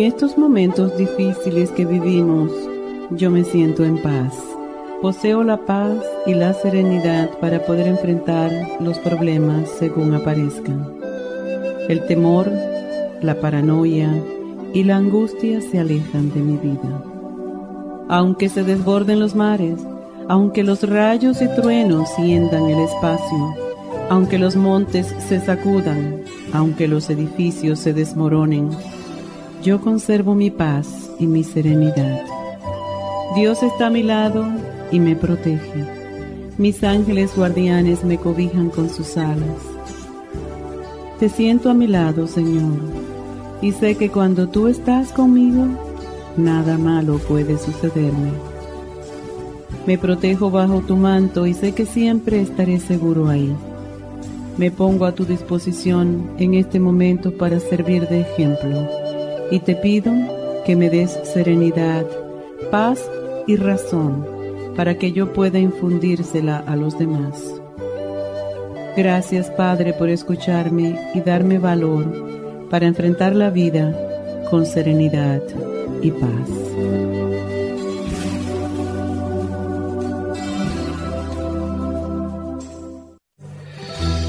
En estos momentos difíciles que vivimos, yo me siento en paz. Poseo la paz y la serenidad para poder enfrentar los problemas según aparezcan. El temor, la paranoia y la angustia se alejan de mi vida. Aunque se desborden los mares, aunque los rayos y truenos siendan el espacio, aunque los montes se sacudan, aunque los edificios se desmoronen, yo conservo mi paz y mi serenidad. Dios está a mi lado y me protege. Mis ángeles guardianes me cobijan con sus alas. Te siento a mi lado, Señor, y sé que cuando tú estás conmigo, nada malo puede sucederme. Me protejo bajo tu manto y sé que siempre estaré seguro ahí. Me pongo a tu disposición en este momento para servir de ejemplo y te pido que me des serenidad, paz y razón para que yo pueda infundírsela a los demás. Gracias Padre por escucharme y darme valor para enfrentar la vida con serenidad y paz.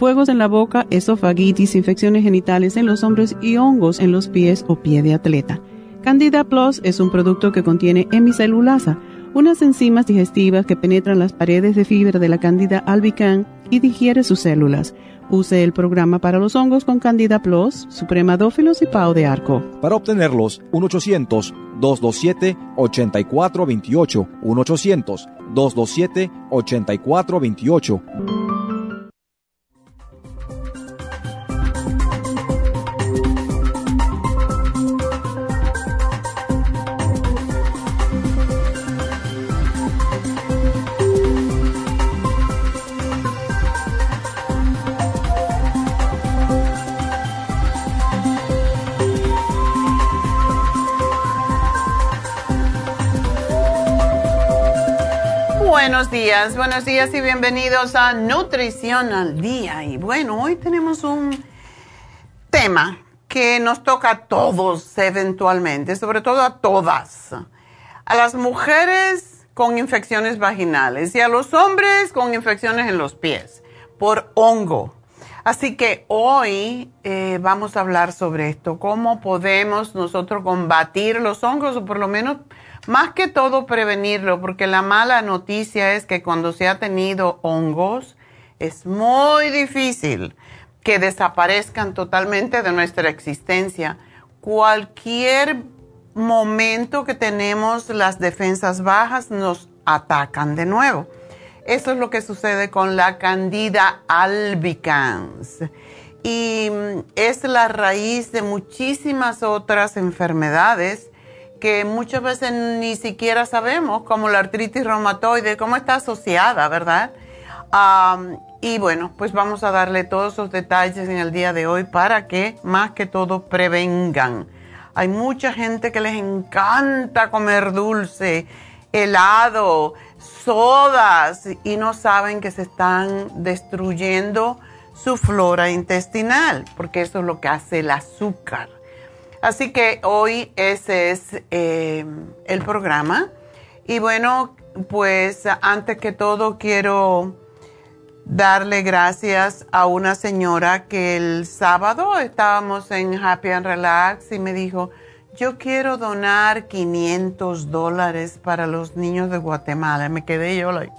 fuegos en la boca, esofagitis, infecciones genitales en los hombros y hongos en los pies o pie de atleta. Candida Plus es un producto que contiene hemicelulasa, unas enzimas digestivas que penetran las paredes de fibra de la Candida albicans y digiere sus células. Use el programa para los hongos con Candida Plus, Supremadófilos y Pau de Arco. Para obtenerlos, 1-800-227-8428. 1-800-227-8428. Buenos días, buenos días y bienvenidos a Nutrición al Día. Y bueno, hoy tenemos un tema que nos toca a todos eventualmente, sobre todo a todas. A las mujeres con infecciones vaginales y a los hombres con infecciones en los pies por hongo. Así que hoy eh, vamos a hablar sobre esto, cómo podemos nosotros combatir los hongos o por lo menos más que todo prevenirlo, porque la mala noticia es que cuando se ha tenido hongos, es muy difícil que desaparezcan totalmente de nuestra existencia. Cualquier momento que tenemos las defensas bajas nos atacan de nuevo. Eso es lo que sucede con la candida albicans. Y mm, es la raíz de muchísimas otras enfermedades que muchas veces ni siquiera sabemos, como la artritis reumatoide, cómo está asociada, ¿verdad? y bueno, pues vamos a darle todos esos detalles en el día de hoy para que más que todo prevengan. Hay mucha gente que les encanta comer dulce, helado, sodas y no saben que se están destruyendo su flora intestinal, porque eso es lo que hace el azúcar. Así que hoy ese es eh, el programa. Y bueno, pues antes que todo quiero darle gracias a una señora que el sábado estábamos en Happy and Relax y me dijo, yo quiero donar 500 dólares para los niños de Guatemala. Me quedé yo, like,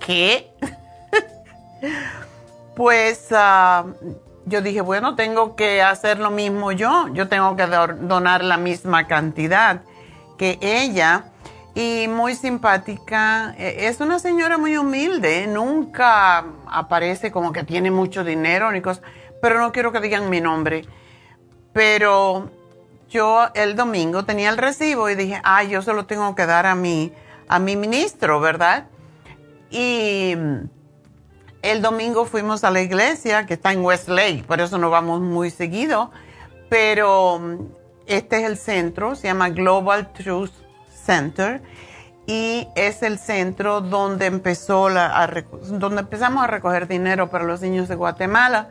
¿qué? pues ah, yo dije, bueno, tengo que hacer lo mismo yo, yo tengo que donar la misma cantidad que ella. Y muy simpática, e, es una señora muy humilde, nunca aparece como que tiene mucho dinero ni cosas, pero no quiero que digan mi nombre. Pero yo el domingo tenía el recibo y dije, ay, yo se lo tengo que dar a mi, a mi ministro, ¿verdad? Y el domingo fuimos a la iglesia que está en Westlake, por eso no vamos muy seguido, pero mm, este es el centro, se llama Global Truth Center y es el centro donde empezó la, donde empezamos a recoger dinero para los niños de Guatemala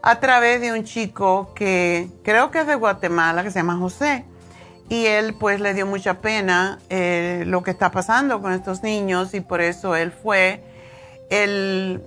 a través de un chico que creo que es de Guatemala que se llama José y él pues le dio mucha pena eh, lo que está pasando con estos niños y por eso él fue el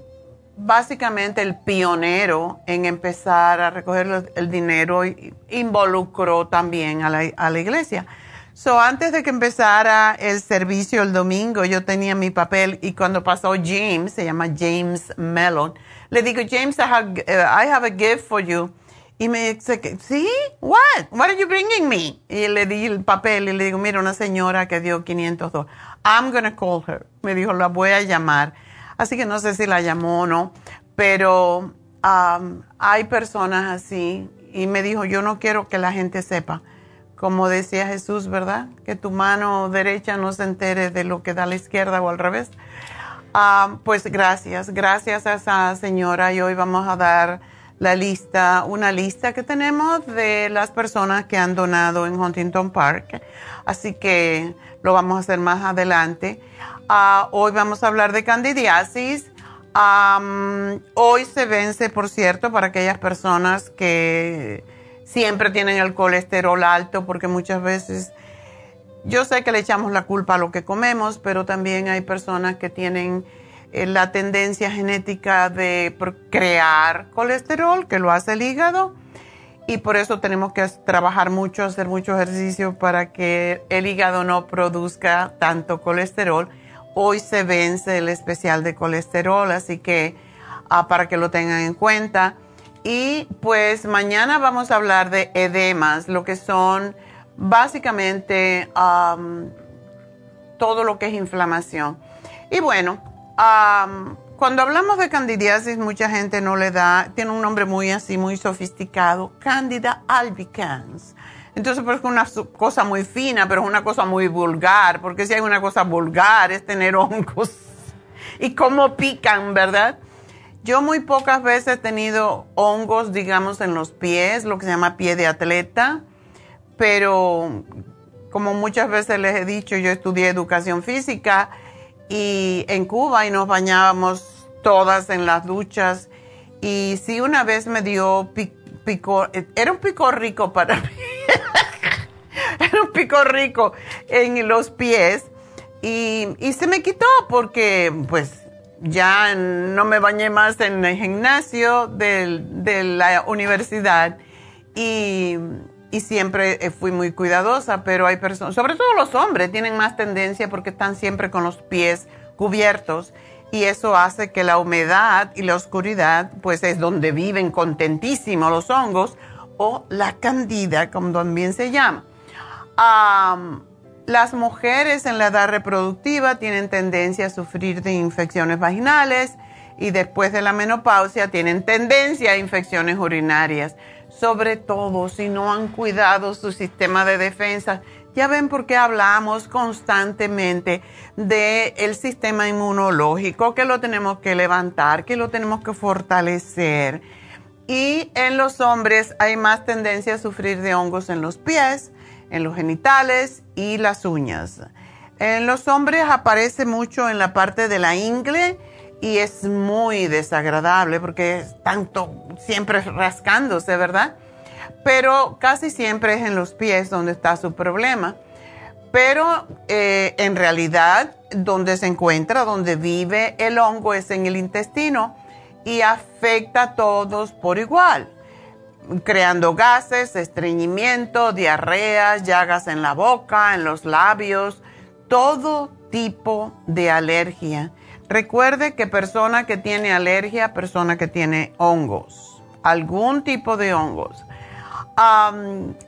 básicamente el pionero en empezar a recoger el dinero involucró también a la, iglesia. So, antes de que empezara el servicio el domingo, yo tenía mi papel y cuando pasó James, se llama James Mellon, le digo, James, I have, I have a gift for you. Y me dice, ¿sí? What? What are you bringing me? Y le di el papel y le digo, mira, una señora que dio 500 dólares. I'm going to call her. Me dijo, la voy a llamar. Así que no sé si la llamó o no, pero um, hay personas así y me dijo, yo no quiero que la gente sepa, como decía Jesús, ¿verdad? Que tu mano derecha no se entere de lo que da la izquierda o al revés. Pues gracias, gracias a esa señora y hoy vamos a dar la lista, una lista que tenemos de las personas que han donado en Huntington Park. Así que lo vamos a hacer más adelante. Ah, hoy vamos a hablar de candidiasis. hoy se vence, por cierto, para aquellas personas que siempre tienen el colesterol alto, porque muchas veces yo sé que le echamos la culpa a lo que comemos, pero también hay personas que tienen eh, la tendencia genética de crear colesterol, que lo hace el hígado, y por eso tenemos que trabajar mucho, hacer mucho ejercicio para que el hígado no produzca tanto colesterol Hoy se vence el especial de colesterol, así que ah, para que lo tengan en cuenta. Y pues mañana vamos a hablar de edemas, lo que son básicamente todo lo que es inflamación. Y bueno, cuando hablamos de candidiasis, mucha gente no le da, tiene un nombre muy así, muy sofisticado, Candida albicans. Entonces, pues es una cosa muy fina, pero es una cosa muy vulgar, porque si hay una cosa vulgar es tener hongos. Y cómo pican, ¿verdad? Yo muy pocas veces he tenido hongos, digamos, en los pies, lo que se llama pie de atleta, pero como muchas veces les he dicho, yo estudié educación física y en Cuba y nos bañábamos todas en las duchas. Y sí, una vez me dio pico, era un pico rico para mí. Pico rico en los pies y, se me quitó porque pues ya no me bañé más en el gimnasio de la universidad y, y, siempre fui muy cuidadosa, pero hay personas, sobre todo los hombres, tienen más tendencia porque están siempre con los pies cubiertos y eso hace que la humedad y la oscuridad pues es donde viven contentísimos los hongos o la candida, como también se llama. Las mujeres en la edad reproductiva tienen tendencia a sufrir de infecciones vaginales y después de la menopausia tienen tendencia a infecciones urinarias, sobre todo si no han cuidado su sistema de defensa. Ya ven por qué hablamos constantemente del sistema inmunológico, que lo tenemos que levantar, que lo tenemos que fortalecer y en los hombres hay más tendencia a sufrir de hongos en los pies, en los genitales y las uñas. En los hombres aparece mucho en la parte de la ingle y es muy desagradable porque es tanto siempre rascándose, ¿verdad? Pero casi siempre es en los pies donde está su problema. Pero eh, en realidad donde se encuentra, donde vive el hongo es en el intestino y afecta a todos por igual, creando gases, estreñimiento, diarreas, llagas en la boca, en los labios, todo tipo de alergia. Recuerde que persona que tiene alergia, persona que tiene hongos, algún tipo de hongos.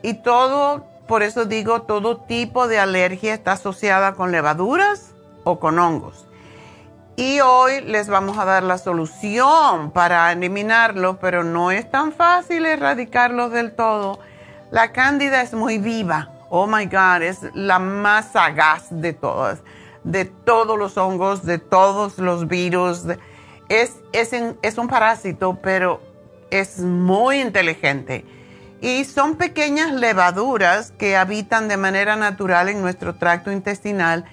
y todo, por eso digo, todo tipo de alergia está asociada con levaduras o con hongos. Y hoy les vamos a dar la solución para eliminarlos, pero no es tan fácil erradicarlos del todo. La cándida es muy viva. Oh my God, es la más sagaz de todas de todos los hongos, de todos los virus. Es, es, un parásito, pero es muy inteligente. Y son pequeñas levaduras que habitan de manera natural en nuestro tracto intestinal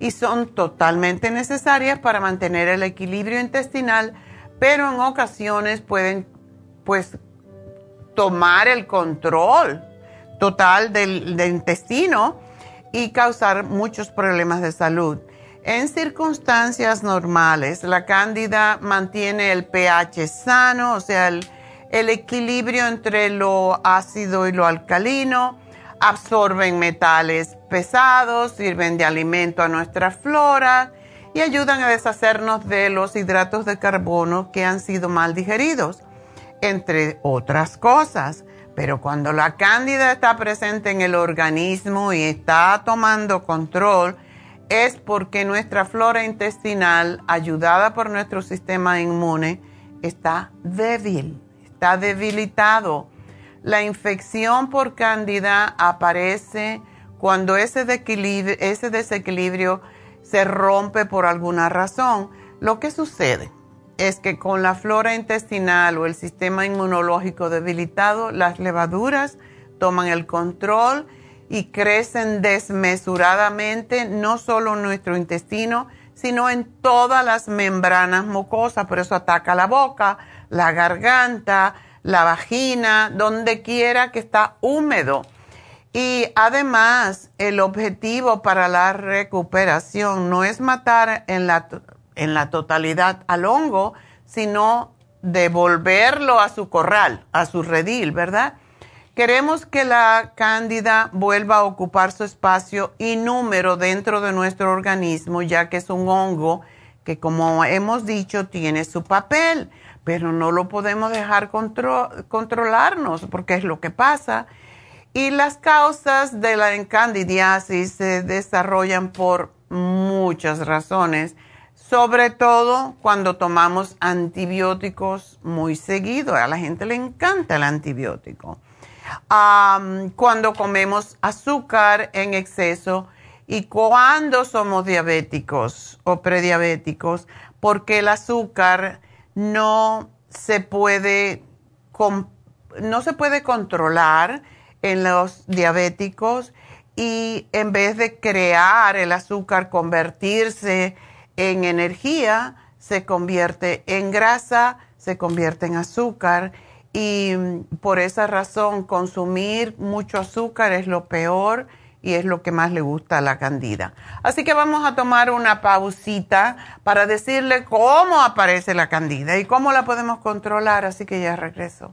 y son totalmente necesarias para mantener el equilibrio intestinal, pero en ocasiones pueden pues tomar el control total del intestino y causar muchos problemas de salud. En circunstancias normales, la cándida mantiene el pH sano, o sea, el, equilibrio entre lo ácido y lo alcalino, absorben metales pesados, sirven de alimento a nuestra flora y ayudan a deshacernos de los hidratos de carbono que han sido mal digeridos, entre otras cosas. Pero cuando la cándida está presente en el organismo y está tomando control, es porque nuestra flora intestinal, ayudada por nuestro sistema inmune, está débil, está debilitado. La infección por cándida aparece cuando ese ese desequilibrio se rompe por alguna razón. Lo que sucede es que con la flora intestinal o el sistema inmunológico debilitado, las levaduras toman el control y crecen desmesuradamente, no solo en nuestro intestino, sino en todas las membranas mucosas. Por eso ataca la boca, la garganta, la vagina, donde quiera que está húmedo. Y además, el objetivo para la recuperación no es matar en la en la totalidad al hongo, sino devolverlo a su corral, a su redil, ¿verdad? Queremos que la cándida vuelva a ocupar su espacio y número dentro de nuestro organismo, ya que es un hongo que, como hemos dicho, tiene su papel, pero no lo podemos dejar controlarnos porque es lo que pasa. Y las causas de la encandidiasis se desarrollan por muchas razones sobre todo cuando tomamos antibióticos muy seguido. A la gente le encanta el antibiótico. cuando comemos azúcar en exceso y cuando somos diabéticos o prediabéticos, porque el azúcar no se puede, no se puede controlar en los diabéticos y en vez de crear el azúcar, convertirse en energía, se convierte en grasa, se convierte en azúcar. Y mm, por esa razón consumir mucho azúcar es lo peor y es lo que más le gusta a la candida. Así que vamos a tomar una pausita para decirle cómo aparece la candida y cómo la podemos controlar, así que ya regreso.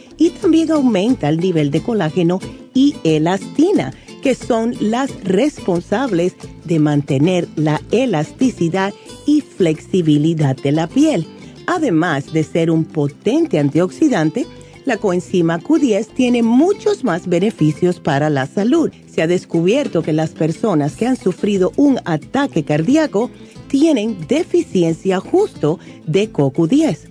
y también aumenta el nivel de colágeno y elastina que son las responsables de mantener la elasticidad y flexibilidad de la piel. Además de ser un potente antioxidante, la coenzima Q10 tiene muchos más beneficios para la salud. Se ha descubierto que las personas que han sufrido un ataque cardíaco tienen deficiencia justo de CoQ10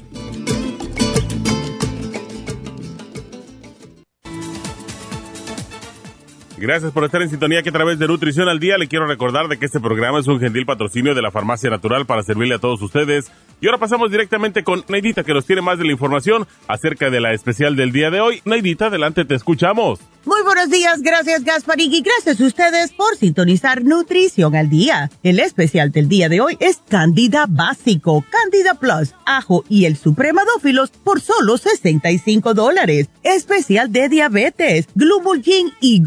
Gracias por estar en sintonía que a través de Nutrición al Día le quiero recordar de que este programa es un gentil patrocinio de la Farmacia Natural para servirle a todos ustedes. Y ahora pasamos directamente con Neidita que nos tiene más de la información acerca de la especial del día de hoy. Neidita, adelante, te escuchamos. Muy buenos días, gracias Gasparín y gracias a ustedes por sintonizar Nutrición al Día. El especial del día de hoy es Candida Básico, Candida Plus, Ajo y el Supremadófilos por solo 65 dólares. Especial de diabetes, Glumulgin y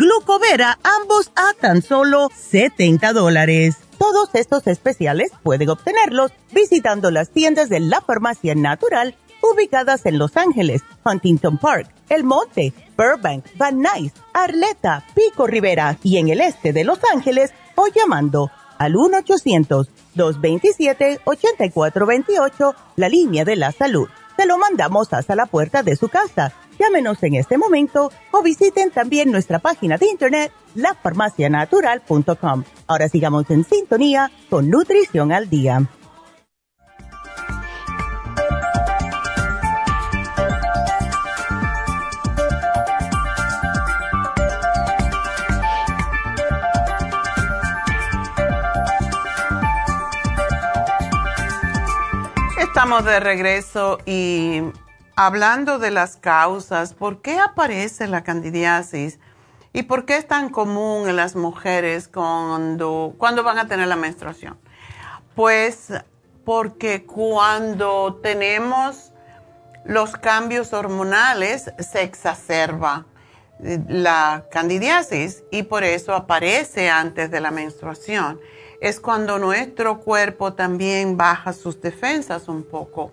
Ambos a tan solo 70 dólares. Todos estos especiales pueden obtenerlos visitando las tiendas de la Farmacia Natural ubicadas en Los Ángeles, Huntington Park, El Monte, Burbank, Van Nuys, Arleta, Pico Rivera y en el este de Los Ángeles o llamando al 1-800-227-8428, la línea de la salud. Se lo mandamos hasta la puerta de su casa. Llámenos en este momento o visiten también nuestra página de internet, lafarmacianatural.com. Ahora sigamos en sintonía con Nutrición al Día. Estamos de regreso y hablando de las causas, ¿por qué aparece la candidiasis? ¿Y por qué es tan común en las mujeres cuando, cuando van a tener la menstruación? Pues porque cuando tenemos los cambios hormonales se exacerba la candidiasis y por eso aparece antes de la menstruación es cuando nuestro cuerpo también baja sus defensas un poco.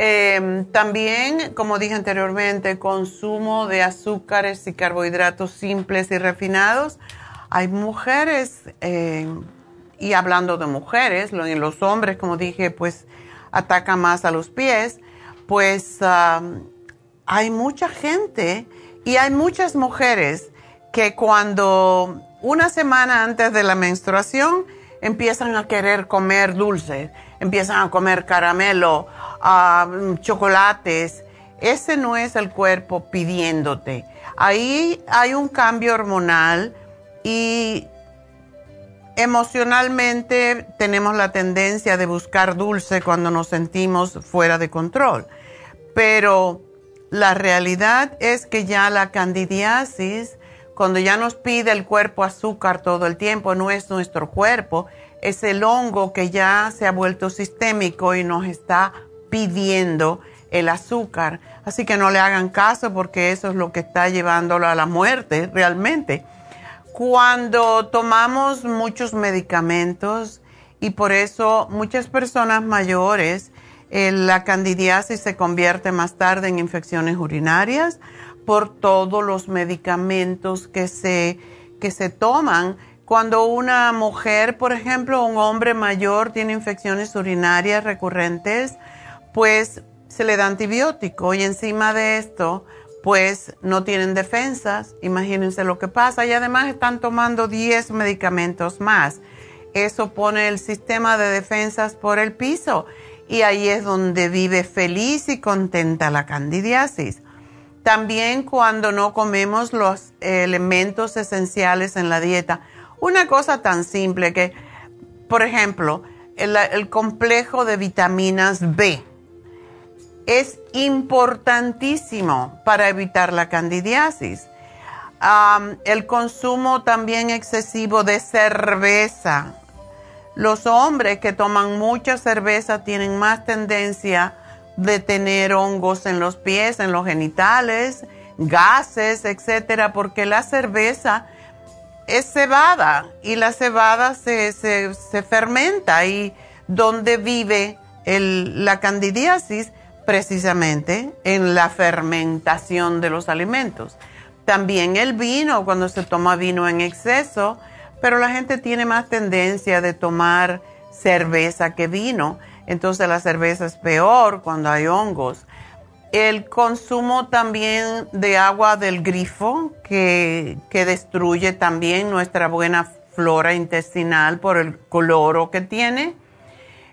Em, también, como dije anteriormente, consumo de azúcares y carbohidratos simples y refinados. Hay mujeres, em, y hablando de mujeres, los hombres, como dije, pues atacan más a los pies, pues hay mucha gente y hay muchas mujeres que cuando una semana antes de la menstruación empiezan a querer comer dulces, empiezan a comer caramelo, uh, chocolates. Ese no es el cuerpo pidiéndote. Ahí hay un cambio hormonal y emocionalmente tenemos la tendencia de buscar dulce cuando nos sentimos fuera de control. Pero la realidad es que ya la candidiasis cuando ya nos pide el cuerpo azúcar todo el tiempo, no es nuestro cuerpo, es el hongo que ya se ha vuelto sistémico y nos está pidiendo el azúcar. Así que no le hagan caso porque eso es lo que está llevándolo a la muerte realmente. Cuando tomamos muchos medicamentos y por eso muchas personas mayores, eh, la candidiasis se convierte más tarde en infecciones urinarias, por todos los medicamentos que se, que se toman. Cuando una mujer, por ejemplo, un hombre mayor tiene infecciones urinarias recurrentes, pues se le da antibiótico y encima de esto, pues no tienen defensas. Imagínense lo que pasa y además están tomando 10 medicamentos más. Eso pone el sistema de defensas por el piso y ahí es donde vive feliz y contenta la candidiasis. También cuando no comemos los elementos esenciales en la dieta. Una cosa tan simple que, por ejemplo, el, complejo de vitaminas B es importantísimo para evitar la candidiasis. el consumo también excesivo de cerveza. Los hombres que toman mucha cerveza tienen más tendencia de tener hongos en los pies, en los genitales, gases, etcétera, porque la cerveza es cebada y la cebada se, fermenta y donde vive la candidiasis precisamente en la fermentación de los alimentos. También el vino, cuando se toma vino en exceso, pero la gente tiene más tendencia de tomar cerveza que vino, entonces la cerveza es peor cuando hay hongos. El consumo también de agua del grifo, que, que destruye también nuestra buena flora intestinal por el cloro que tiene.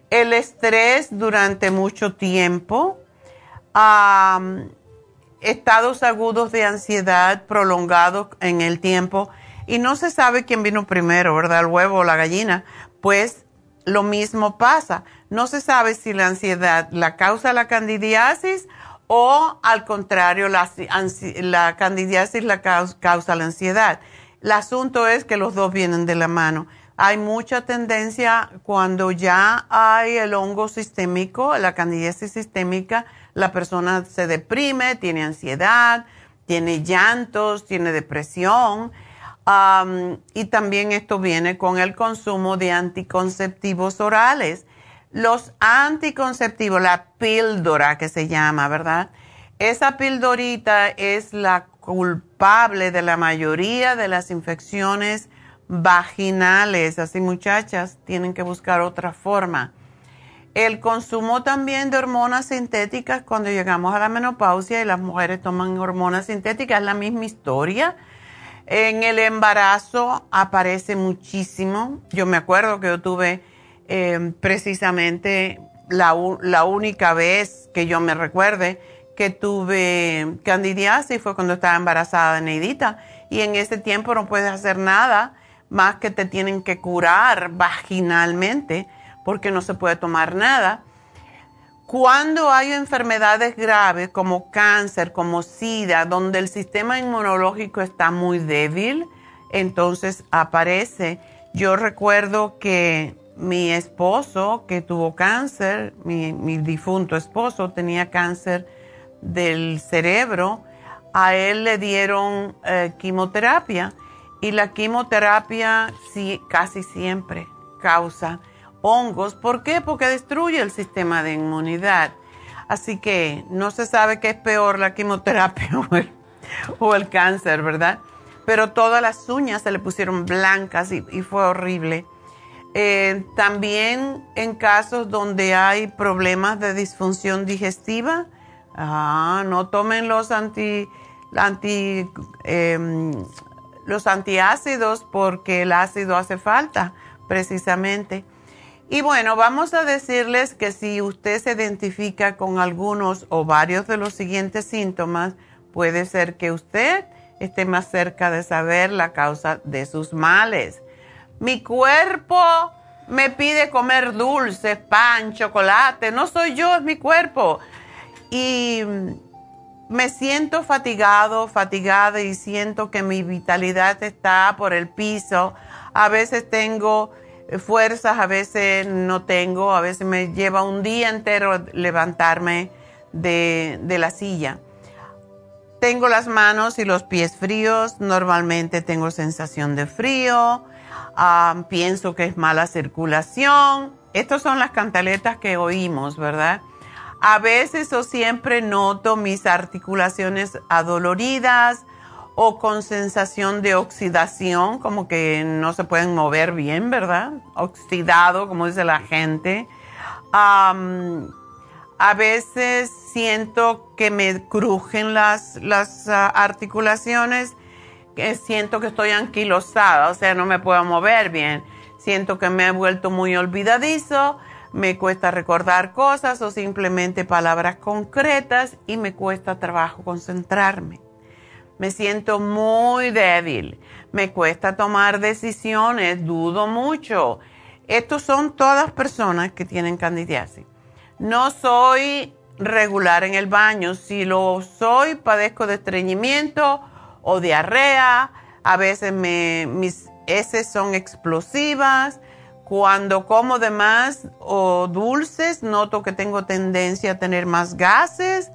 El estrés durante mucho tiempo. Estados agudos de ansiedad prolongados en el tiempo. Y no se sabe quién vino primero, ¿verdad? El huevo o la gallina. Pues lo mismo pasa. No se sabe si la ansiedad la causa la candidiasis o al contrario, la, la candidiasis la causa, la ansiedad. El asunto es que los dos vienen de la mano. Hay mucha tendencia cuando ya hay el hongo sistémico, la candidiasis sistémica, la persona se deprime, tiene ansiedad, tiene llantos, tiene depresión. y también esto viene con el consumo de anticonceptivos orales los anticonceptivos, la píldora que se llama, ¿verdad? Esa pildorita es la culpable de la mayoría de las infecciones vaginales. Así muchachas, tienen que buscar otra forma. El consumo también de hormonas sintéticas cuando llegamos a la menopausia y las mujeres toman hormonas sintéticas es la misma historia. En el embarazo aparece muchísimo. Yo me acuerdo que yo tuve Em, precisamente la, la, única vez que yo me recuerde que tuve candidiasis fue cuando estaba embarazada de Neidita. Y en ese tiempo no puedes hacer nada más que te tienen que curar vaginalmente porque no se puede tomar nada. Cuando hay enfermedades graves como cáncer, como SIDA, donde el sistema inmunológico está muy débil, entonces aparece. Yo recuerdo que mi esposo que tuvo cáncer, mi, difunto esposo tenía cáncer del cerebro, a él le dieron eh, quimioterapia y la quimioterapia sí, casi siempre causa hongos. ¿Por qué? Porque destruye el sistema de inmunidad. Así que no se sabe qué es peor, la quimioterapia o el, cáncer, ¿verdad? Pero todas las uñas se le pusieron blancas y fue horrible. Eh, también en casos donde hay problemas de disfunción digestiva, ah, no tomen los anti, em, los antiácidos porque el ácido hace falta precisamente. Y bueno, vamos a decirles que si usted se identifica con algunos o varios de los siguientes síntomas, puede ser que usted esté más cerca de saber la causa de sus males. Mi cuerpo me pide comer dulces, pan, chocolate. No soy yo, es mi cuerpo. Y me siento fatigado, fatigada y siento que mi vitalidad está por el piso. A veces tengo fuerzas, a veces no tengo, a veces me lleva un día entero levantarme de, de la silla. Tengo las manos y los pies fríos, normalmente tengo sensación de frío pienso que es mala circulación. Estas son las cantaletas que oímos, ¿verdad? A veces o siempre noto mis articulaciones adoloridas o con sensación de oxidación, como que no se pueden mover bien, ¿verdad? Oxidado, como dice la gente. a veces siento que me crujen las, las ah, articulaciones que siento que estoy anquilosada, o sea, no me puedo mover bien. Siento que me he vuelto muy olvidadizo, me cuesta recordar cosas o simplemente palabras concretas y me cuesta trabajo concentrarme. Me siento muy débil, me cuesta tomar decisiones, dudo mucho. Estos son todas personas que tienen candidiasis. No soy regular en el baño, si lo soy, padezco de estreñimiento o diarrea, a veces mis heces son explosivas. Cuando como de más o dulces, noto que tengo tendencia a tener más gases.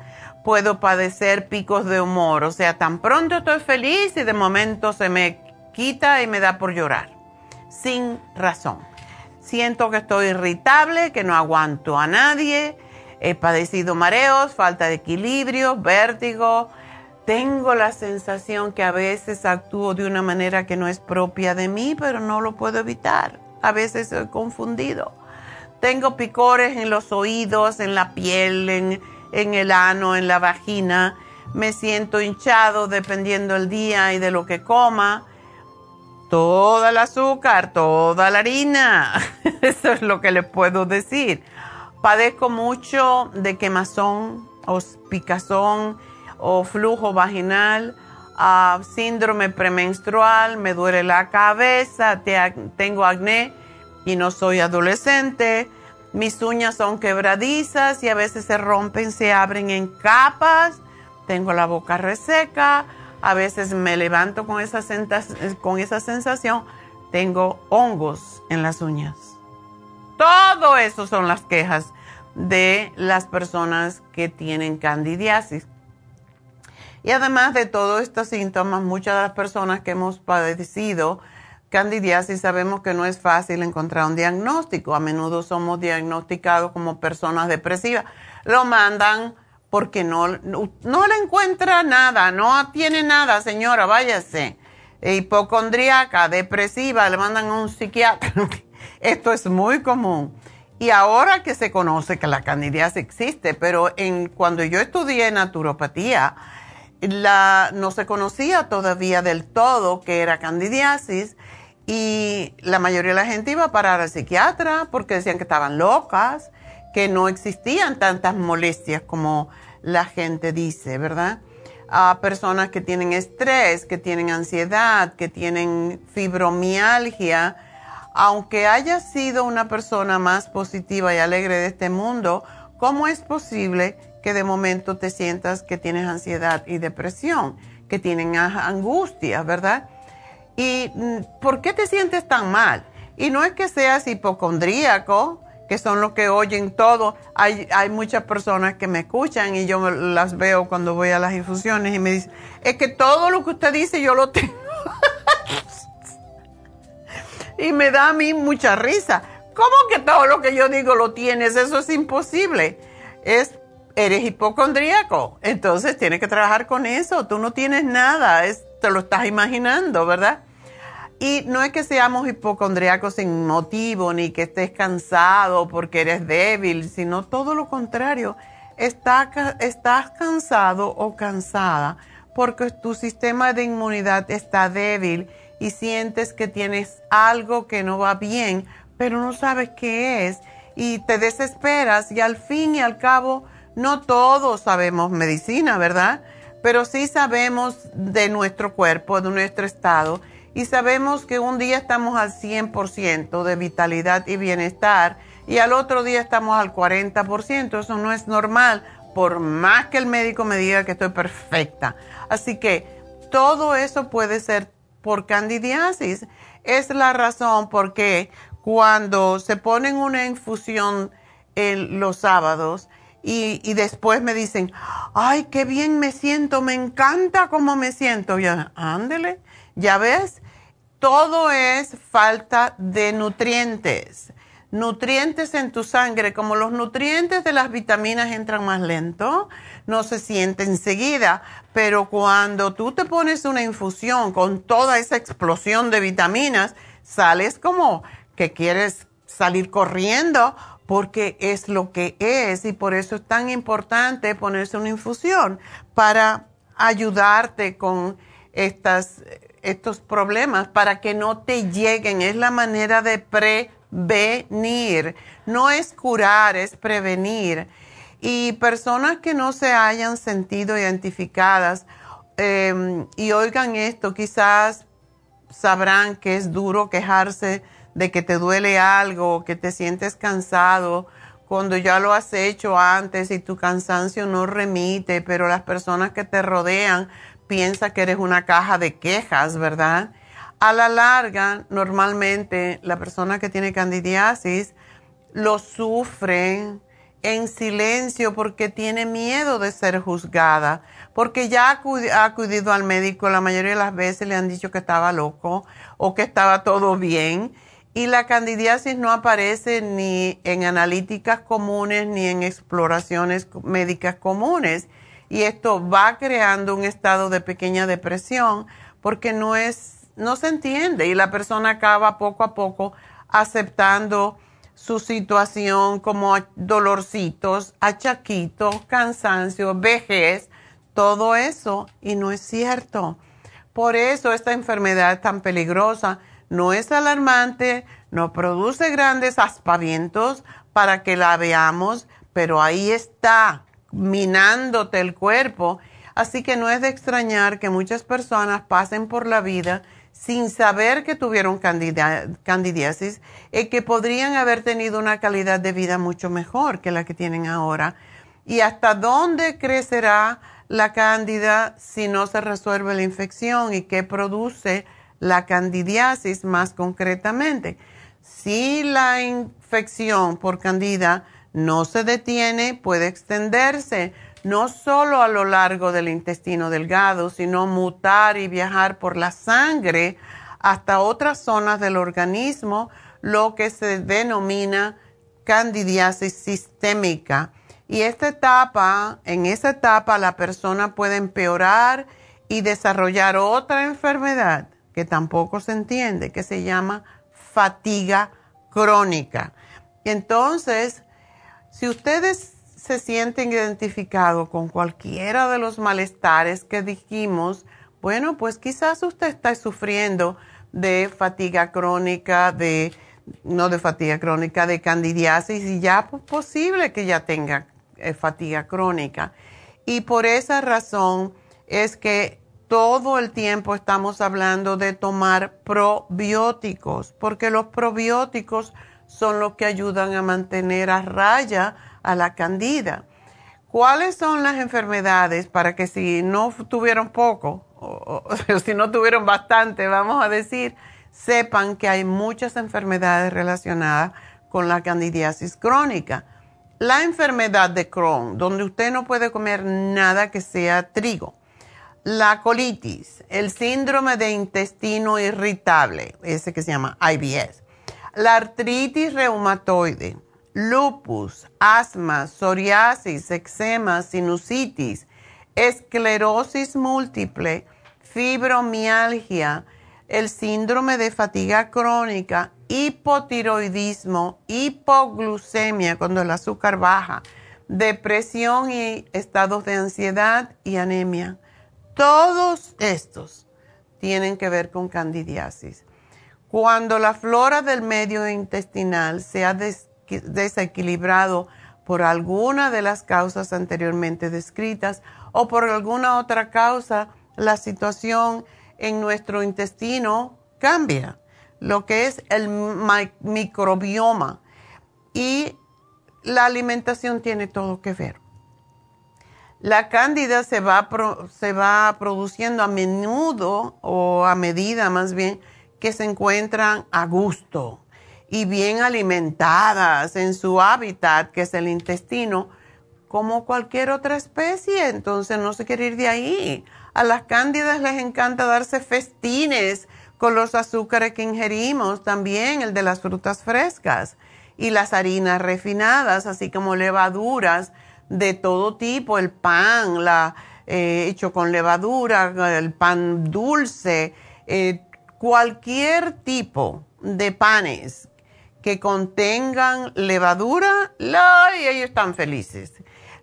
Puedo padecer picos de humor. O sea, tan pronto estoy feliz y de momento se me quita y me da por llorar. Sin razón. Siento que estoy irritable, que no aguanto a nadie. He padecido mareos, falta de equilibrio, vértigo, tengo la sensación que a veces actúo de una manera que no es propia de mí, pero no lo puedo evitar. A veces soy confundido. Tengo picores en los oídos, en la piel, en, en el ano, en la vagina. Me siento hinchado dependiendo del día y de lo que coma. Toda el azúcar, toda la harina. Eso es lo que le puedo decir. Padezco mucho de quemazón o picazón o flujo vaginal, uh, síndrome premenstrual, me duele la cabeza, tengo acné y no soy adolescente. Mis uñas son quebradizas y a veces se rompen, se abren en capas. Tengo la boca reseca. A veces me levanto con esa, con esa sensación. Tengo hongos en las uñas. Todo eso son las quejas de las personas que tienen candidiasis. Y además de todos estos síntomas, muchas de las personas que hemos padecido candidiasis sabemos que no es fácil encontrar un diagnóstico. A menudo somos diagnosticados como personas depresivas. Lo mandan porque no, no, le encuentra nada, no tiene nada, señora, váyase. Hipocondríaca, depresiva, le mandan a un psiquiatra. Esto es muy común. Y ahora que se conoce que la candidiasis existe, pero en, cuando yo estudié naturopatía, la, no se conocía todavía del todo que era candidiasis y la mayoría de la gente iba a parar al psiquiatra porque decían que estaban locas, que no existían tantas molestias como la gente dice, ¿verdad? A personas que tienen estrés, que tienen ansiedad, que tienen fibromialgia, aunque haya sido una persona más positiva y alegre de este mundo, ¿cómo es posible que de momento te sientas que tienes ansiedad y depresión, que tienen angustia, ¿verdad? ¿Y mm, por qué te sientes tan mal? Y no es que seas hipocondríaco, que son los que oyen todo. Hay, muchas personas que me escuchan y yo las veo cuando voy a las infusiones y me dicen, es que todo lo que usted dice yo lo tengo. y me da a mí mucha risa. ¿Cómo que todo lo que yo digo lo tienes? Eso es imposible. Es eres hipocondríaco, entonces tienes que trabajar con eso. Tú no tienes nada, te lo estás imaginando, ¿verdad? Y no es que seamos hipocondríacos sin motivo, ni que estés cansado porque eres débil, sino todo lo contrario. estás cansado o cansada porque tu sistema de inmunidad está débil y sientes que tienes algo que no va bien, pero no sabes qué es y te desesperas y al fin y al cabo no todos sabemos medicina, ¿verdad? Pero sí sabemos de nuestro cuerpo, de nuestro estado, y sabemos que un día estamos al 100% de vitalidad y bienestar y al otro día estamos al 40%. Eso no es normal, por más que el médico me diga que estoy perfecta. Así que todo eso puede ser por candidiasis. Es la razón por qué cuando se ponen una infusión en los sábados, y, después me dicen, ay, qué bien me siento, me encanta cómo me siento. Ya, ándele, ya ves, todo es falta de nutrientes. Nutrientes en tu sangre, como los nutrientes de las vitaminas entran más lento, no se siente enseguida, pero cuando tú te pones una infusión con toda esa explosión de vitaminas, sales como que quieres salir corriendo porque es lo que es y por eso es tan importante ponerse una infusión para ayudarte con estas, estos problemas, para que no te lleguen. Es la manera de prevenir. No es curar, es prevenir. Y personas que no se hayan sentido identificadas em, y oigan esto, quizás sabrán que es duro quejarse de que te duele algo, que te sientes cansado, cuando ya lo has hecho antes y tu cansancio no remite, pero las personas que te rodean piensan que eres una caja de quejas, ¿verdad? A la larga, normalmente la persona que tiene candidiasis lo sufre en silencio porque tiene miedo de ser juzgada, porque ya ha acudido al médico, la mayoría de las veces le han dicho que estaba loco o que estaba todo bien y la candidiasis no aparece ni en analíticas comunes ni en exploraciones médicas comunes. Y esto va creando un estado de pequeña depresión porque no es, no se entiende y la persona acaba poco a poco aceptando su situación como dolorcitos, achaquitos, cansancio, vejez, todo eso y no es cierto. Por eso esta enfermedad es tan peligrosa. No es alarmante, no produce grandes aspavientos para que la veamos, pero ahí está minándote el cuerpo. Así que no es de extrañar que muchas personas pasen por la vida sin saber que tuvieron candidiasis y que podrían haber tenido una calidad de vida mucho mejor que la que tienen ahora. ¿Y hasta dónde crecerá la cándida si no se resuelve la infección y qué produce la candidiasis más concretamente? Si la infección por candida no se detiene, puede extenderse no solo a lo largo del intestino delgado, sino mutar y viajar por la sangre hasta otras zonas del organismo, lo que se denomina candidiasis sistémica. Y esta etapa, en esa etapa la persona puede empeorar y desarrollar otra enfermedad que tampoco se entiende, que se llama fatiga crónica. Entonces, si ustedes se sienten identificados con cualquiera de los malestares que dijimos, bueno, pues quizás usted está sufriendo de fatiga crónica, de no de fatiga crónica, de candidiasis y ya es posible que ya tenga eh, fatiga crónica. Y por esa razón es que todo el tiempo estamos hablando de tomar probióticos, porque los probióticos son los que ayudan a mantener a raya a la candida. ¿Cuáles son las enfermedades para que si no tuvieron poco o, si no tuvieron bastante, vamos a decir, sepan que hay muchas enfermedades relacionadas con la candidiasis crónica? La enfermedad de Crohn, donde usted no puede comer nada que sea trigo la colitis, el síndrome de intestino irritable, ese que se llama IBS, la artritis reumatoide, lupus, asma, psoriasis, eczema, sinusitis, esclerosis múltiple, fibromialgia, el síndrome de fatiga crónica, hipotiroidismo, hipoglucemia cuando el azúcar baja, depresión y estados de ansiedad y anemia. Todos estos tienen que ver con candidiasis. Cuando la flora del medio intestinal se ha desequilibrado por alguna de las causas anteriormente descritas o por alguna otra causa, la situación en nuestro intestino cambia, lo que es el microbioma. Y la alimentación tiene todo que ver. La cándida se va, produciendo a menudo o a medida más bien que se encuentran a gusto y bien alimentadas en su hábitat, que es el intestino, como cualquier otra especie. Entonces no se quiere ir de ahí. A las cándidas les encanta darse festines con los azúcares que ingerimos, también el de las frutas frescas y las harinas refinadas, así como levaduras de todo tipo, el pan, la, eh, hecho con levadura, el pan dulce, eh, cualquier tipo de panes que contengan levadura, y ellos están felices.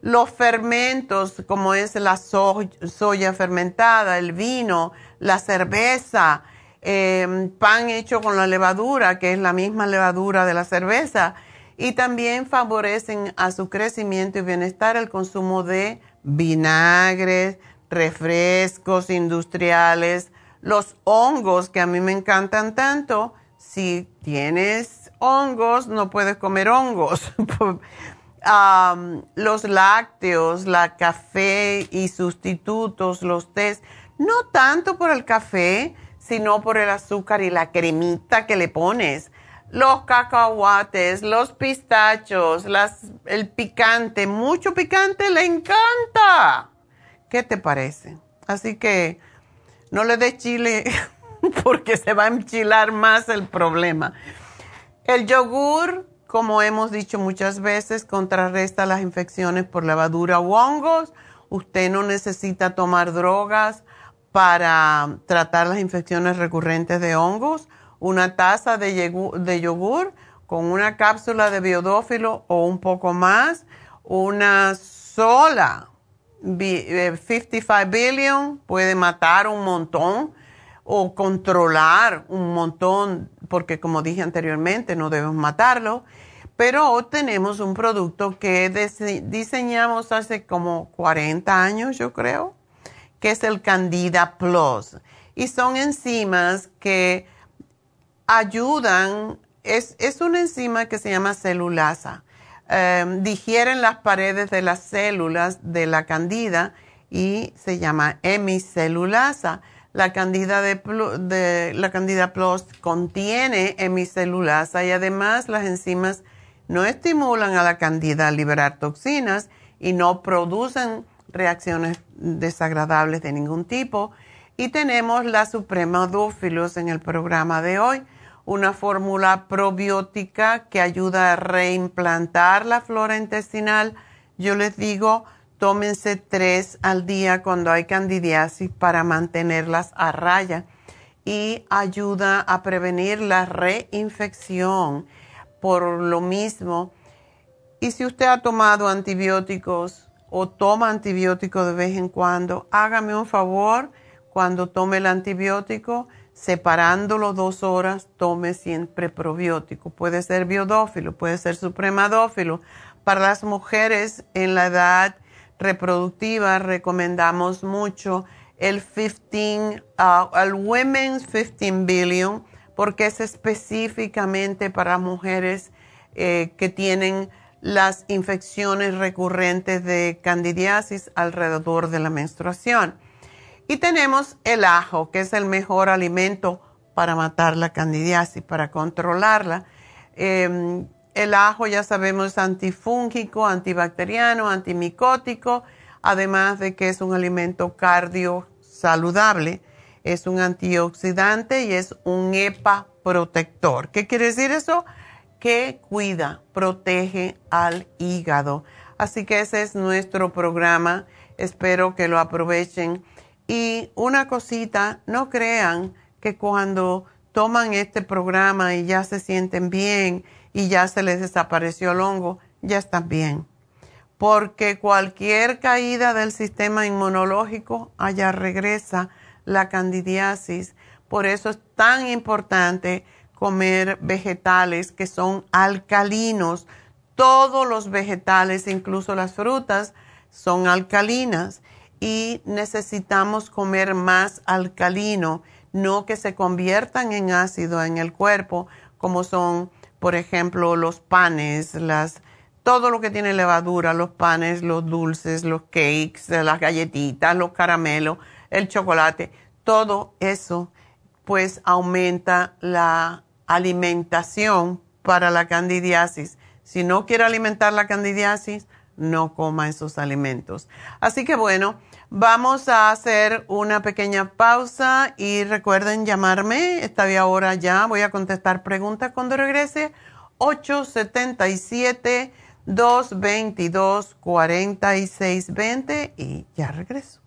Los fermentos, como es la soya fermentada, el vino, la cerveza, em, pan hecho con la levadura, que es la misma levadura de la cerveza, y también favorecen a su crecimiento y bienestar el consumo de vinagres, refrescos industriales, los hongos que a mí me encantan tanto. Si tienes hongos, no puedes comer hongos. los lácteos, la café y sustitutos, los tés, no tanto por el café, sino por el azúcar y la cremita que le pones los cacahuates, los pistachos, el picante, mucho picante, le encanta. ¿Qué te parece? Así que no le des chile porque se va a enchilar más el problema. El yogur, como hemos dicho muchas veces, contrarresta las infecciones por levadura o hongos. Usted no necesita tomar drogas para tratar las infecciones recurrentes de hongos. Una taza de, yogur con una cápsula de biodófilo o un poco más. Una sola 55 eh, billion puede matar un montón o controlar un montón, porque como dije anteriormente, no debemos matarlo. Pero tenemos un producto que diseñamos hace como 40 años, yo creo, que es el Candida Plus. Y son enzimas que ayudan, es, una enzima que se llama celulasa. Em, digieren las paredes de las células de la candida y se llama hemicelulasa. La candida, de, la candida plus contiene hemicelulasa y además las enzimas no estimulan a la candida a liberar toxinas y no producen reacciones desagradables de ningún tipo. Y tenemos la Suprema en el programa de hoy, una fórmula probiótica que ayuda a reimplantar la flora intestinal. Yo les digo, tómense tres al día cuando hay candidiasis para mantenerlas a raya y ayuda a prevenir la reinfección por lo mismo. Y si usted ha tomado antibióticos o toma antibióticos de vez en cuando, hágame un favor cuando tome el antibiótico, separándolo dos horas, tome siempre probiótico. Puede ser biodófilo, puede ser supremadófilo. Para las mujeres en la edad reproductiva recomendamos mucho el 15, uh, el Women's 15 Billion porque es específicamente para mujeres eh, que tienen las infecciones recurrentes de candidiasis alrededor de la menstruación. Y tenemos el ajo, que es el mejor alimento para matar la candidiasis, para controlarla. Em, el ajo ya sabemos es antifúngico, antibacteriano, antimicótico, además de que es un alimento cardio saludable es un antioxidante y es un EPA protector. ¿Qué quiere decir eso? Que cuida, protege al hígado. Así que ese es nuestro programa. Espero que lo aprovechen. Y una cosita, no crean que cuando toman este programa y ya se sienten bien y ya se les desapareció el hongo, ya están bien. Porque cualquier caída del sistema inmunológico allá regresa la candidiasis. Por eso es tan importante comer vegetales que son alcalinos. Todos los vegetales, incluso las frutas, son alcalinas y necesitamos comer más alcalino, no que se conviertan en ácido en el cuerpo, como son, por ejemplo, los panes, las, todo lo que tiene levadura, los panes, los dulces, los cakes, las galletitas, los caramelos el chocolate, todo eso pues aumenta la alimentación para la candidiasis. Si no quiere alimentar la candidiasis, no coma esos alimentos. Así que bueno, vamos a hacer una pequeña pausa y recuerden llamarme. Esta ahora ya voy a contestar preguntas cuando regrese. 877 222 4620 y ya regreso.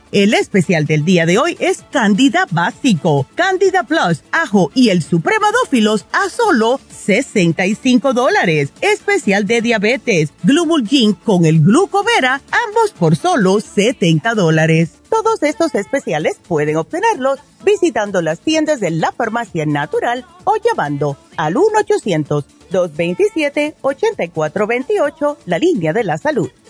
El especial del día de hoy es Candida Básico, Candida Plus, ajo y el Supremadófilos a solo 65 dólares. Especial de diabetes, Glumulgin con el Glucovera, ambos por solo 70 dólares. Todos estos especiales pueden obtenerlos visitando las tiendas de la farmacia natural o llamando al 1-800-227-8428, la línea de la salud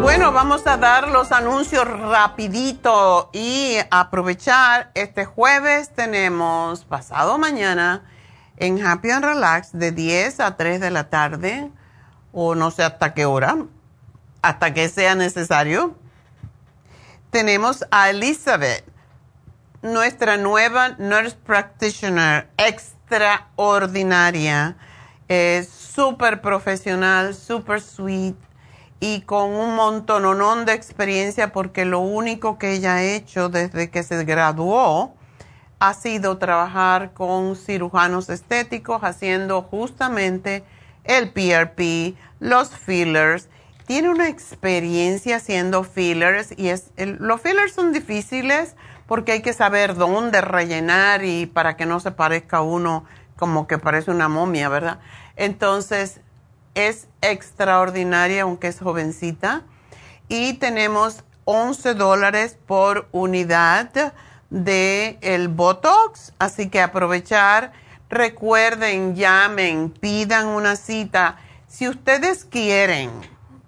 Bueno, vamos a dar los anuncios rapidito y aprovechar. Este jueves tenemos pasado mañana en Happy and Relax de 10 a 3 de la tarde o no sé hasta qué hora, hasta que sea necesario. Tenemos a Elizabeth, nuestra nueva nurse practitioner extraordinaria, es súper profesional, súper sweet y con un montononón de experiencia porque lo único que ella ha hecho desde que se graduó ha sido trabajar con cirujanos estéticos haciendo justamente el PRP, los fillers. Tiene una experiencia haciendo fillers y es, los fillers son difíciles porque hay que saber dónde rellenar y para que no se parezca uno como que parece una momia, ¿verdad? Entonces, es extraordinaria, aunque es jovencita. Y tenemos 11 dólares por unidad de Botox, así que aprovechar. Recuerden, llamen, pidan una cita. Si ustedes quieren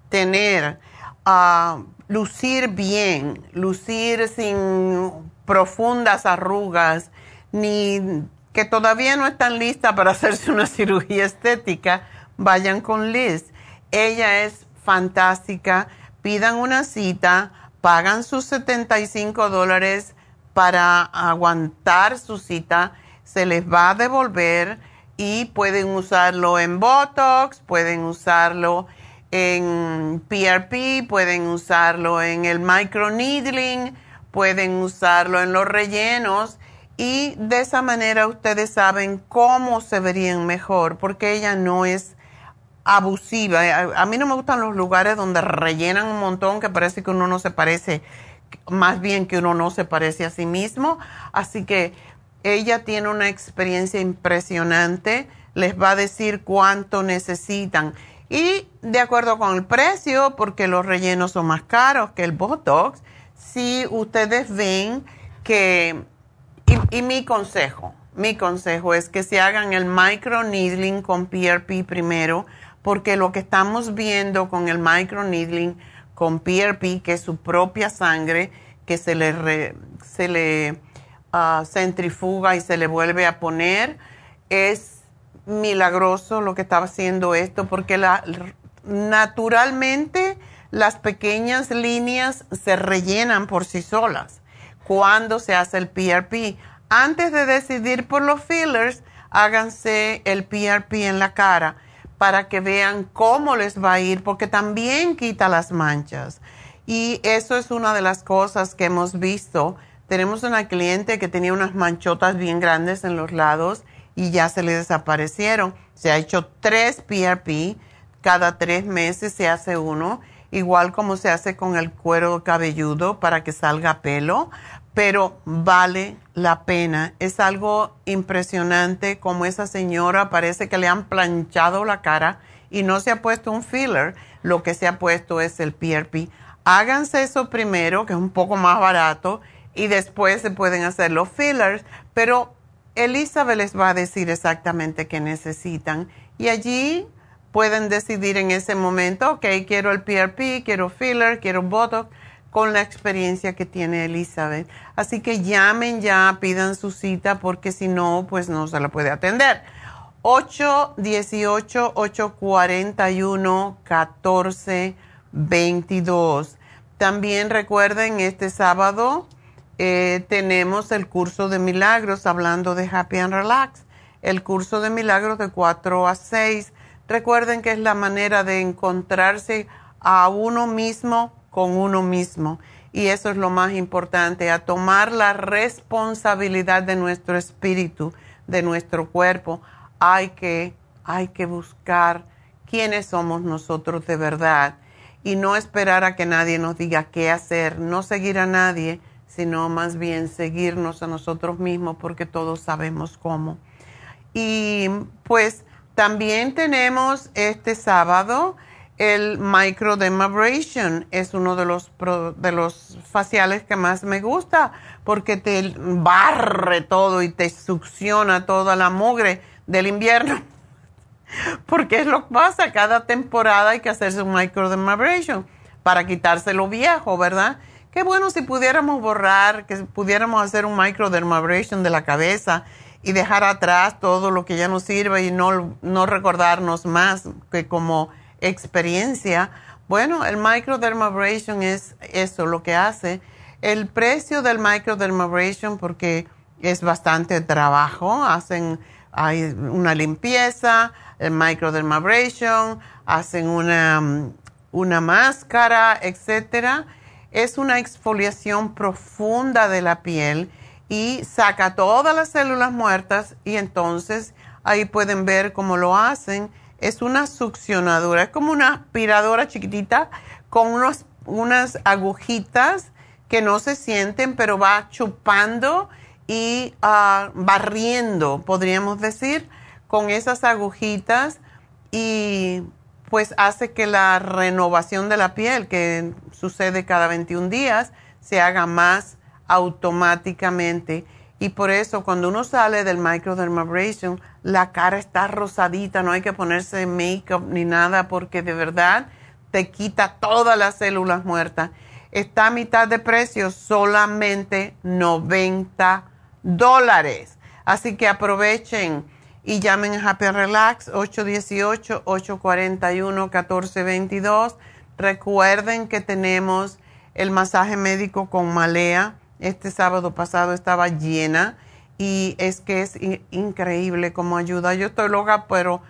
tener, uh, lucir bien, lucir sin profundas arrugas, ni que todavía no están listas para hacerse una cirugía estética, vayan con Liz. Ella es fantástica. Pidan una cita, pagan sus 75 dólares para aguantar su cita, se les va a devolver y pueden usarlo en Botox, pueden usarlo en PRP, pueden usarlo en el microneedling, pueden usarlo en los rellenos y de esa manera ustedes saben cómo se verían mejor porque ella no es abusiva. Eh, a, mí no me gustan los lugares donde rellenan un montón que parece que uno no se parece, más bien que uno no se parece a sí mismo. Así que ella tiene una experiencia impresionante, les va a decir cuánto necesitan. Y de acuerdo con el precio, porque los rellenos son más caros que el Botox, si ustedes ven que, y, y mi consejo, mi consejo es que se hagan el micro needling con PRP primero, porque lo que estamos viendo con el microneedling, con PRP, que es su propia sangre, que se le, se le ah, centrifuga y se le vuelve a poner, es milagroso lo que está haciendo esto, porque naturalmente las pequeñas líneas se rellenan por sí solas cuando se hace el PRP. Antes de decidir por los fillers, háganse el PRP en la cara para que vean cómo les va a ir, porque también quita las manchas. Y eso es una de las cosas que hemos visto. Tenemos una cliente que tenía unas manchotas bien grandes en los lados y ya se le desaparecieron. Se ha hecho tres PRP, cada tres meses se hace uno, igual como se hace con el cuero cabelludo para que salga pelo, pero vale la pena. Es algo impresionante como esa señora parece que le han planchado la cara y no se ha puesto un filler, lo que se ha puesto es el PRP. Háganse eso primero, que es un poco más barato, y después se pueden hacer los fillers, pero Elizabeth les va a decir exactamente qué necesitan y allí pueden decidir en ese momento, ok, quiero el PRP, quiero filler, quiero Botox con la experiencia que tiene Elizabeth. Así que llamen ya, pidan su cita porque si no, pues no se la puede atender. 818-841-1422. También recuerden, este sábado eh, tenemos el curso de milagros hablando de Happy and Relax. El curso de milagros de 4 a 6. Recuerden que es la manera de encontrarse a uno mismo con uno mismo. Y eso es lo más importante, a tomar la responsabilidad de nuestro espíritu, de nuestro cuerpo. Hay que, hay que buscar quiénes somos nosotros de verdad y no esperar a que nadie nos diga qué hacer, no seguir a nadie, sino más bien seguirnos a nosotros mismos porque todos sabemos cómo. Y pues también tenemos este sábado el microdermabrasion, es uno de los, de los faciales que más me gusta porque te barre todo y te succiona toda la mugre del invierno. Porque es lo que pasa, cada temporada hay que hacerse un microdermabrasion para quitarse lo viejo, ¿verdad? Qué bueno si pudiéramos borrar, que pudiéramos hacer un microdermabrasion de la cabeza y dejar atrás todo lo que ya no sirve y no, no recordarnos más que como experiencia. Bueno, el microdermabrasion es eso lo que hace. El precio del microdermabrasion, porque es bastante trabajo, hacen hay una limpieza, el microdermabrasion, hacen una, una máscara, etcétera. Es una exfoliación profunda de la piel y saca todas las células muertas y entonces ahí pueden ver cómo lo hacen. Es una succionadora, es como una aspiradora chiquitita con unos, unas agujitas que no se sienten, pero va chupando y ah, barriendo, podríamos decir, con esas agujitas y pues hace que la renovación de la piel, que sucede cada 21 días, se haga más automáticamente. Y por eso cuando uno sale del microdermabrasion, la cara está rosadita, no hay que ponerse make-up ni nada porque de verdad te quita todas las células muertas. Está a mitad de precio, solamente 90 dólares. Así que aprovechen y llamen a Happy Relax 818-841-1422. Recuerden que tenemos el masaje médico con malea. Este sábado pasado estaba llena y es que es increíble cómo ayuda. Yo estoy loca, pero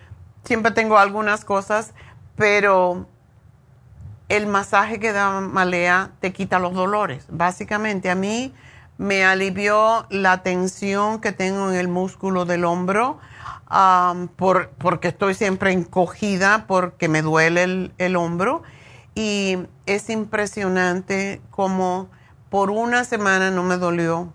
siempre tengo algunas cosas, pero el masaje que da malea te quita los dolores. Básicamente a mí me alivió la tensión que tengo en el músculo del hombro por, porque estoy siempre encogida porque me duele el, hombro y es impresionante como por una semana no me dolió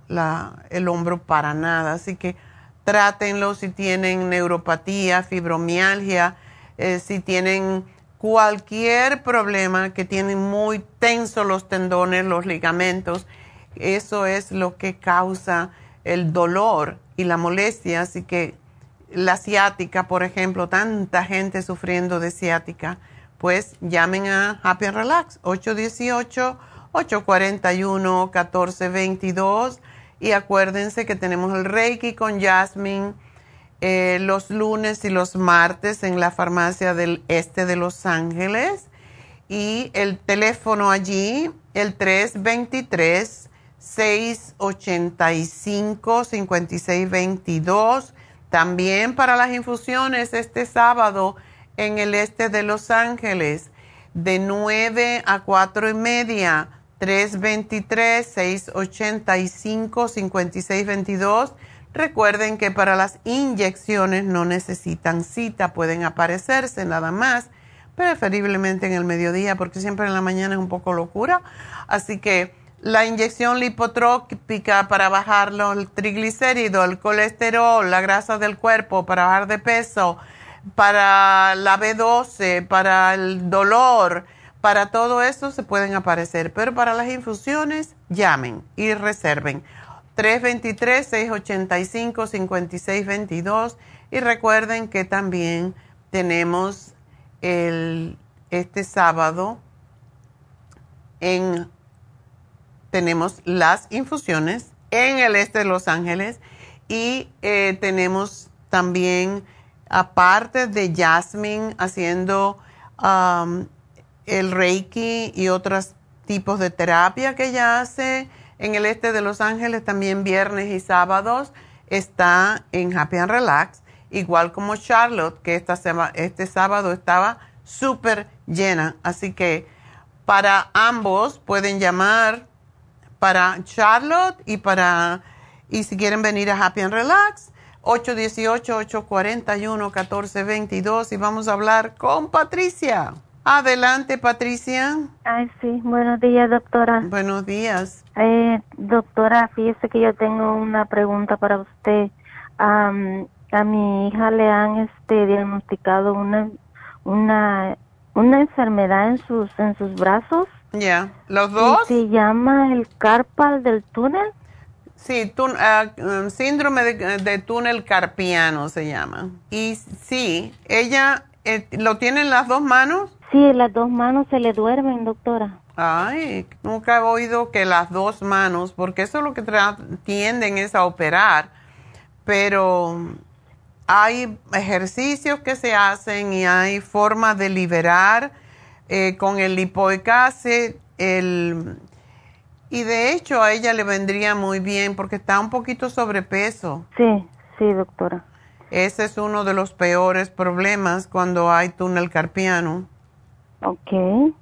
el hombro para nada, así que trátenlo si tienen neuropatía, fibromialgia, eh, si tienen cualquier problema que tienen muy tensos los tendones, los ligamentos. Eso es lo que causa el dolor y la molestia, así que la ciática, por ejemplo, tanta gente sufriendo de ciática, pues llamen a Happy Relax 818 841-1422. Y acuérdense que tenemos el Reiki con Jasmine eh, los lunes y los martes en la farmacia del este de Los Ángeles. Y el teléfono allí, el 323-685-5622. También para las infusiones este sábado en el este de Los Ángeles, de 9 a 4 y media 323-685-5622. Recuerden que para las inyecciones no necesitan cita, pueden aparecerse nada más, preferiblemente en el mediodía, porque siempre en la mañana es un poco locura. Así que la inyección lipotrópica para bajar el triglicéridos, el colesterol, la grasa del cuerpo, para bajar de peso, para la B12, para el dolor, para todo eso se pueden aparecer. Pero para las infusiones, llamen y reserven. 323-685-5622 y recuerden que también tenemos el, este sábado en tenemos las infusiones en el este de Los Ángeles y eh, tenemos también aparte de Jasmine haciendo el Reiki y otros tipos de terapia que ella hace en el este de Los Ángeles, también viernes y sábados, está en Happy and Relax, igual como Charlotte, que esta este sábado estaba súper llena. Así que para ambos pueden llamar para Charlotte y para y si quieren venir a Happy and Relax 818-841-1422 y vamos a hablar con Patricia. Adelante, Patricia. Ay, sí, buenos días, doctora. Buenos días. Eh, doctora, fíjese que yo tengo una pregunta para usted. a mi hija le han este, diagnosticado una, una, una enfermedad en sus, en sus brazos. Ya, ¿los dos? se llama el carpal del túnel. Sí, ah, um, síndrome de, túnel carpiano se llama. Y sí, ella eh, lo tiene en las dos manos. Sí, las dos manos se le duermen, doctora. Ay, nunca he oído que las dos manos, porque eso es lo que tienden es a operar, pero hay ejercicios que se hacen y hay formas de liberar eh, con el lipoic el, y de hecho a ella le vendría muy bien porque está un poquito sobrepeso. Sí, sí, doctora. Ese es uno de los peores problemas cuando hay túnel carpiano. Ok.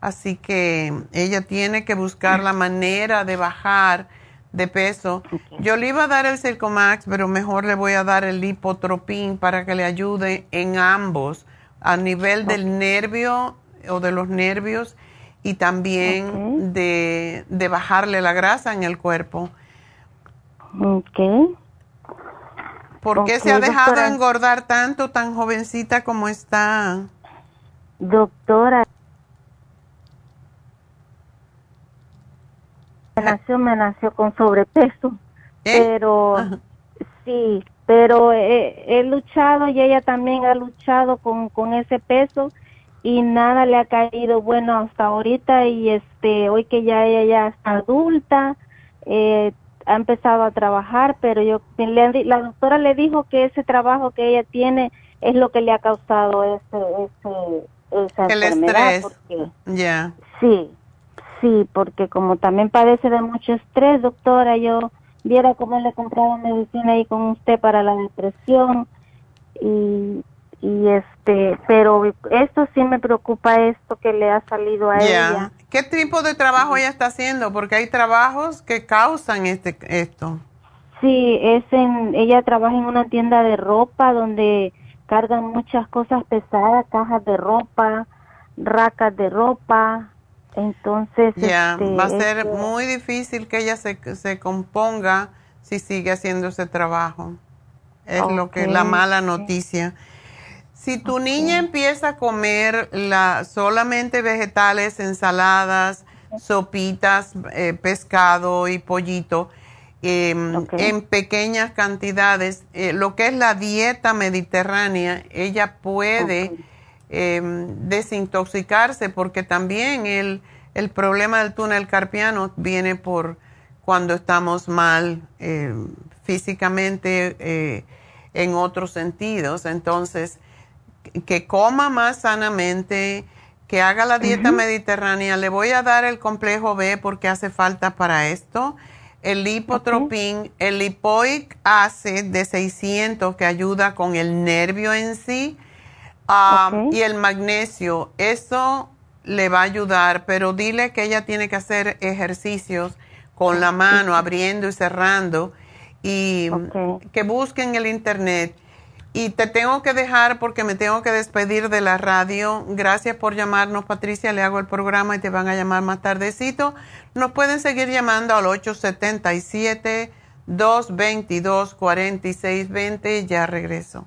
Así que ella tiene que buscar la manera de bajar de peso. Yo le iba a dar el Circomax, pero mejor le voy a dar el Lipotropin para que le ayude en ambos, a nivel del nervio o de los nervios y también de, de, bajarle la grasa en el cuerpo. Ok. ¿Por qué se ha dejado engordar tanto, tan jovencita como está? Doctora, me nació, me nació con sobrepeso, ¿Eh? pero sí, pero he, luchado y ella también ha luchado con, con ese peso y nada le ha caído bueno hasta ahorita y este hoy que ya ella ya está adulta eh, ha empezado a trabajar, pero yo la doctora le dijo que ese trabajo que ella tiene es lo que le ha causado ese, ese esa el enfermedad. Estrés. Ya. Sí, sí, porque como también padece de mucho estrés, doctora, yo viera cómo le compraba medicina ahí con usted para la depresión y y este pero esto sí me preocupa esto que le ha salido a ella qué tipo de trabajo ella está haciendo porque hay trabajos que causan este esto sí es en ella trabaja en una tienda de ropa donde cargan muchas cosas pesadas cajas de ropa racas de ropa. Entonces ya este, va a ser muy difícil que ella se, se componga si sigue haciendo ese trabajo. Es lo que la mala noticia. Si tu niña empieza a comer la, solamente vegetales, ensaladas, sopitas, eh, pescado y pollito, em, en pequeñas cantidades, eh, lo que es la dieta mediterránea, ella puede em, desintoxicarse porque también el, el, problema del túnel carpiano viene por cuando estamos mal em, físicamente eh, en otros sentidos. Entonces, que coma más sanamente, que haga la dieta mediterránea. Le voy a dar el complejo B porque hace falta para esto. El lipotropin, el lipoic acid de 600 que ayuda con el nervio en sí um, y el magnesio. Eso le va a ayudar, pero dile que ella tiene que hacer ejercicios con la mano, abriendo y cerrando y que busquen el internet y te tengo que dejar porque me tengo que despedir de la radio. Gracias por llamarnos, Patricia. Le hago el programa y te van a llamar más tardecito. Nos pueden seguir llamando al 877-222-4620. Ya regreso.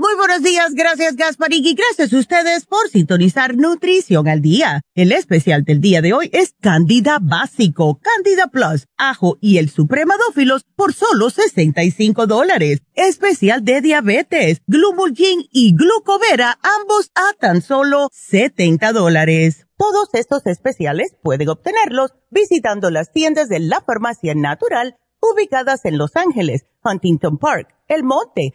Muy buenos días, gracias Gasparín y gracias a ustedes por sintonizar Nutrición al Día. El especial del día de hoy es Candida Básico, Candida Plus, Ajo y el Supremadófilos por solo 65 dólares. Especial de diabetes, Glumulgin y Glucovera, ambos a tan solo 70 dólares. Todos estos especiales pueden obtenerlos visitando las tiendas de la Farmacia Natural ubicadas en Los Ángeles, Huntington Park, El Monte,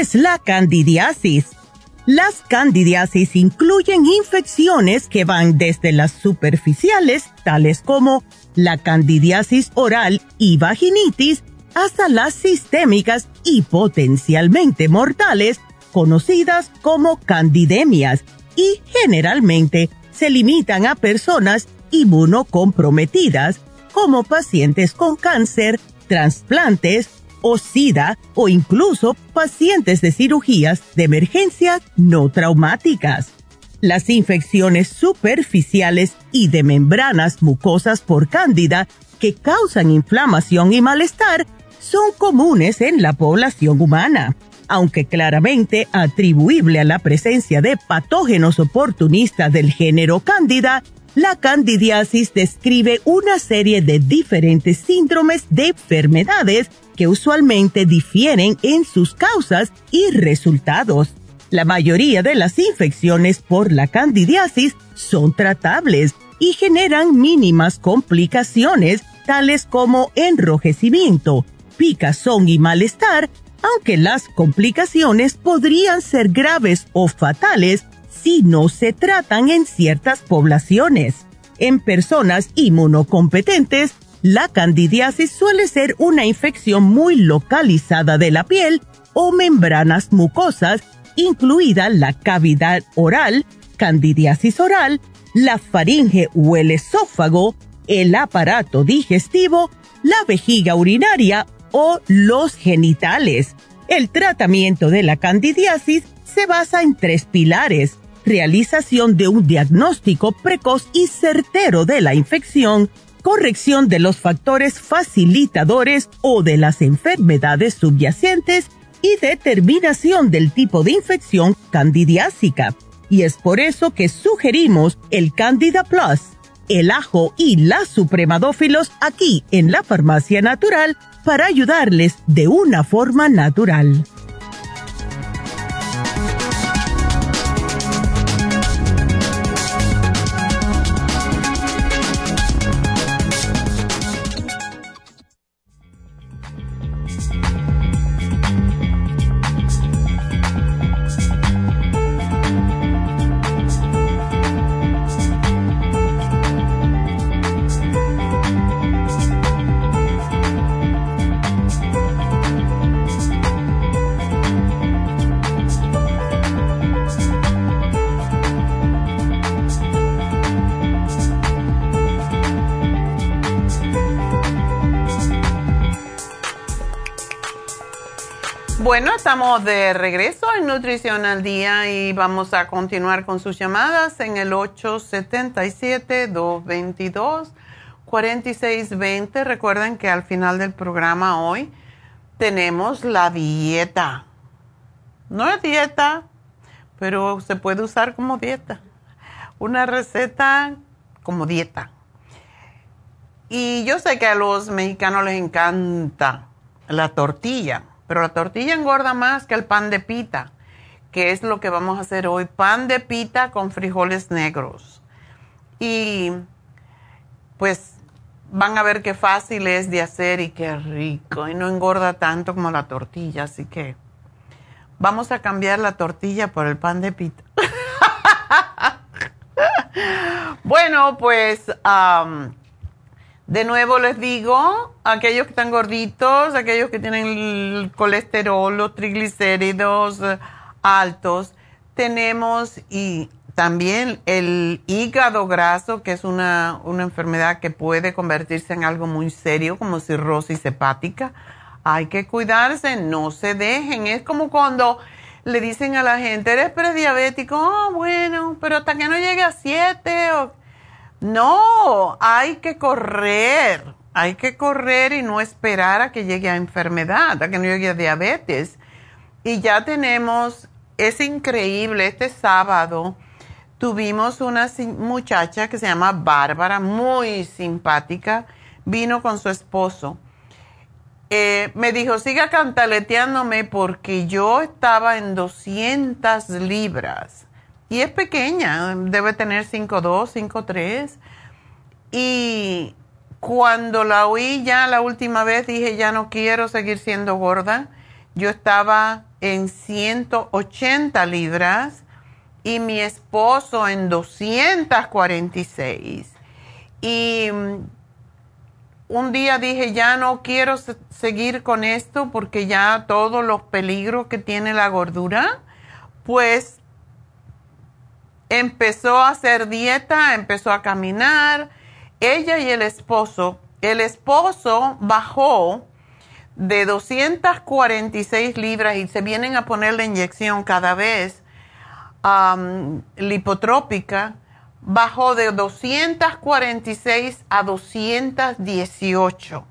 Es la candidiasis? Las candidiasis incluyen infecciones que van desde las superficiales, tales como la candidiasis oral y vaginitis, hasta las sistémicas y potencialmente mortales, conocidas como candidemias, y generalmente se limitan a personas inmunocomprometidas, como pacientes con cáncer, trasplantes, o SIDA o incluso pacientes de cirugías de emergencia no traumáticas. Las infecciones superficiales y de membranas mucosas por cándida que causan inflamación y malestar son comunes en la población humana, aunque claramente atribuible a la presencia de patógenos oportunistas del género cándida, la candidiasis describe una serie de diferentes síndromes de enfermedades que usualmente difieren en sus causas y resultados. La mayoría de las infecciones por la candidiasis son tratables y generan mínimas complicaciones tales como enrojecimiento, picazón y malestar, aunque las complicaciones podrían ser graves o fatales si no se tratan en ciertas poblaciones. En personas inmunocompetentes, la candidiasis suele ser una infección muy localizada de la piel o membranas mucosas, incluida la cavidad oral, candidiasis oral, la faringe o el esófago, el aparato digestivo, la vejiga urinaria o los genitales. El tratamiento de la candidiasis se basa en tres pilares. Realización de un diagnóstico precoz y certero de la infección, corrección de los factores facilitadores o de las enfermedades subyacentes y determinación del tipo de infección candidiásica. Y es por eso que sugerimos el Candida Plus, el ajo y la supremadófilos aquí en la farmacia natural para ayudarles de una forma natural. De regreso en Nutrición al Día y vamos a continuar con sus llamadas en el 877-222-4620. Recuerden que al final del programa hoy tenemos la dieta. No es dieta, pero se puede usar como dieta. Una receta como dieta. Y yo sé que a los mexicanos les encanta la tortilla pero la tortilla engorda más que el pan de pita, que es lo que vamos a hacer hoy, pan de pita con frijoles negros. Y pues van a ver qué fácil es de hacer y qué rico, y no engorda tanto como la tortilla, así que vamos a cambiar la tortilla por el pan de pita. bueno, pues de nuevo les digo, aquellos que están gorditos, aquellos que tienen el colesterol, los triglicéridos eh, altos, tenemos y también el hígado graso, que es una, una enfermedad que puede convertirse en algo muy serio como cirrosis hepática. Hay que cuidarse, no se dejen. Es como cuando le dicen a la gente, eres prediabético, oh, bueno, pero hasta que no llegue a 7 o no, hay que correr, hay que correr y no esperar a que llegue a enfermedad, a que no llegue a diabetes. Y ya tenemos, es increíble, este sábado tuvimos una muchacha que se llama Bárbara, muy simpática, vino con su esposo. Eh, me dijo, siga cantaleteándome porque yo estaba en 200 libras y es pequeña, debe tener 5'2, 5'3. Y cuando la oí ya la última vez dije, ya no quiero seguir siendo gorda. Yo estaba en 180 libras y mi esposo en 246. Y mm, un día dije, ya no quiero seguir con esto porque ya todos los peligros que tiene la gordura, pues empezó a hacer dieta, empezó a caminar, ella y el esposo, el esposo bajó de 246 libras y se vienen a poner la inyección cada vez lipotrópica, bajó de 246 a 218.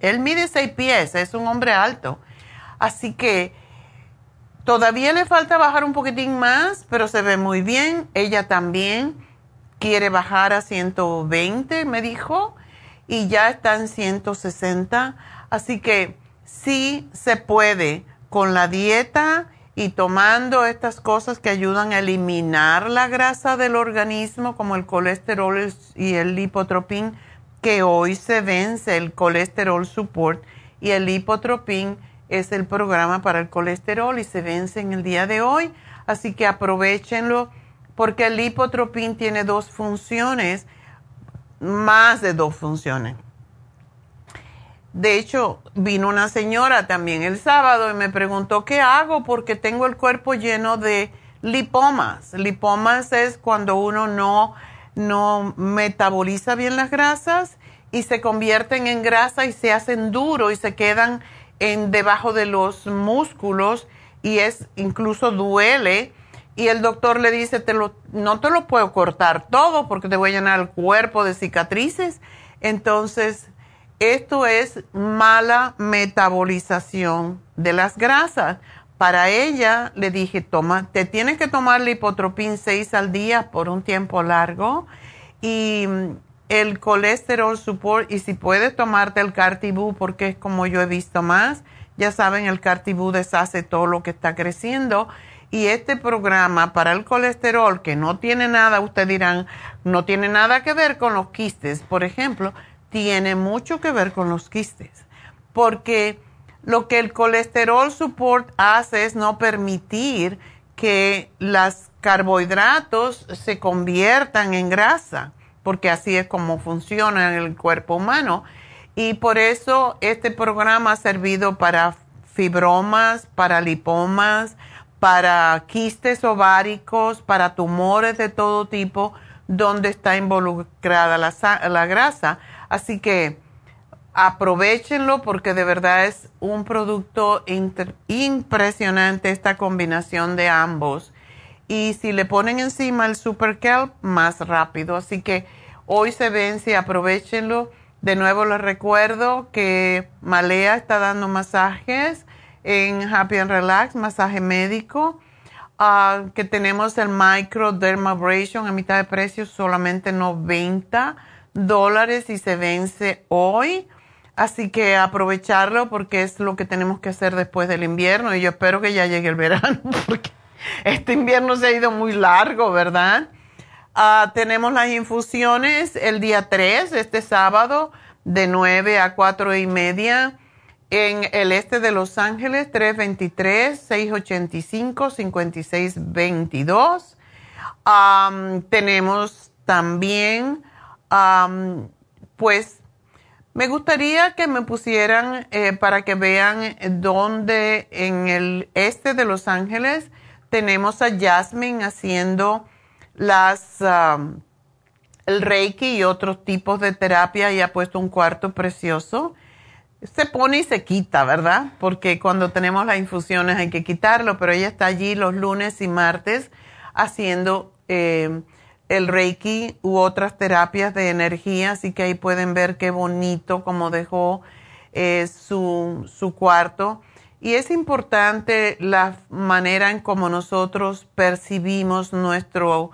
Él mide 6 pies, es un hombre alto. Así que Todavía le falta bajar un poquitín más, pero se ve muy bien. Ella también quiere bajar a 120, me dijo, y ya está en 160. Así que sí se puede con la dieta y tomando estas cosas que ayudan a eliminar la grasa del organismo, como el colesterol y el lipotropín, que hoy se vence el colesterol support y el lipotropín es el programa para el colesterol y se vence en el día de hoy, así que aprovechenlo porque el lipotropín tiene dos funciones, más de dos funciones. De hecho, vino una señora también el sábado y me preguntó qué hago porque tengo el cuerpo lleno de lipomas. Lipomas es cuando uno no, no metaboliza bien las grasas y se convierten en grasa y se hacen duro y se quedan en debajo de los músculos y es incluso duele. Y el doctor le dice te lo, no te lo puedo cortar todo porque te voy a llenar el cuerpo de cicatrices entonces esto es mala metabolización de las grasas. Para ella le dije toma te tienes que tomar lipotropin 6 al día por un tiempo largo y el colesterol support y si puedes tomarte el cartibú porque es como yo he visto más, ya saben, el cartibú deshace todo lo que está creciendo. Y este programa para el colesterol que no tiene nada, ustedes dirán, no tiene nada que ver con los quistes, por ejemplo, tiene mucho que ver con los quistes, porque lo que el colesterol support hace es no permitir que los carbohidratos se conviertan en grasa porque así es como funciona el cuerpo humano. Y por eso este programa ha servido para fibromas, para lipomas, para quistes ováricos, para tumores de todo tipo, donde está involucrada la, grasa. Así que aprovechenlo porque de verdad es un producto impresionante esta combinación de ambos. Y si le ponen encima el Super Kelp, más rápido. Así que hoy se vence, aprovechenlo. De nuevo les recuerdo que Malea está dando masajes en Happy and Relax, masaje médico. Ah, que tenemos el Micro Dermabrasion a mitad de precio, solamente 90 dólares y se vence hoy. Así que aprovecharlo porque es lo que tenemos que hacer después del invierno y yo espero que ya llegue el verano porque este invierno se ha ido muy largo, ¿verdad? Ah, tenemos las infusiones el día 3, este sábado, de 9 a 4 y media en el este de Los Ángeles, 323-685-5622. tenemos también, pues, me gustaría que me pusieran eh, para que vean dónde en el este de Los Ángeles tenemos a Jasmine haciendo las el Reiki y otros tipos de terapia y ha puesto un cuarto precioso. Se pone y se quita, ¿verdad? Porque cuando tenemos las infusiones hay que quitarlo, pero ella está allí los lunes y martes haciendo eh, el Reiki u otras terapias de energía, así que ahí pueden ver qué bonito como dejó eh, su, su cuarto. Y es importante la manera en cómo nosotros percibimos nuestro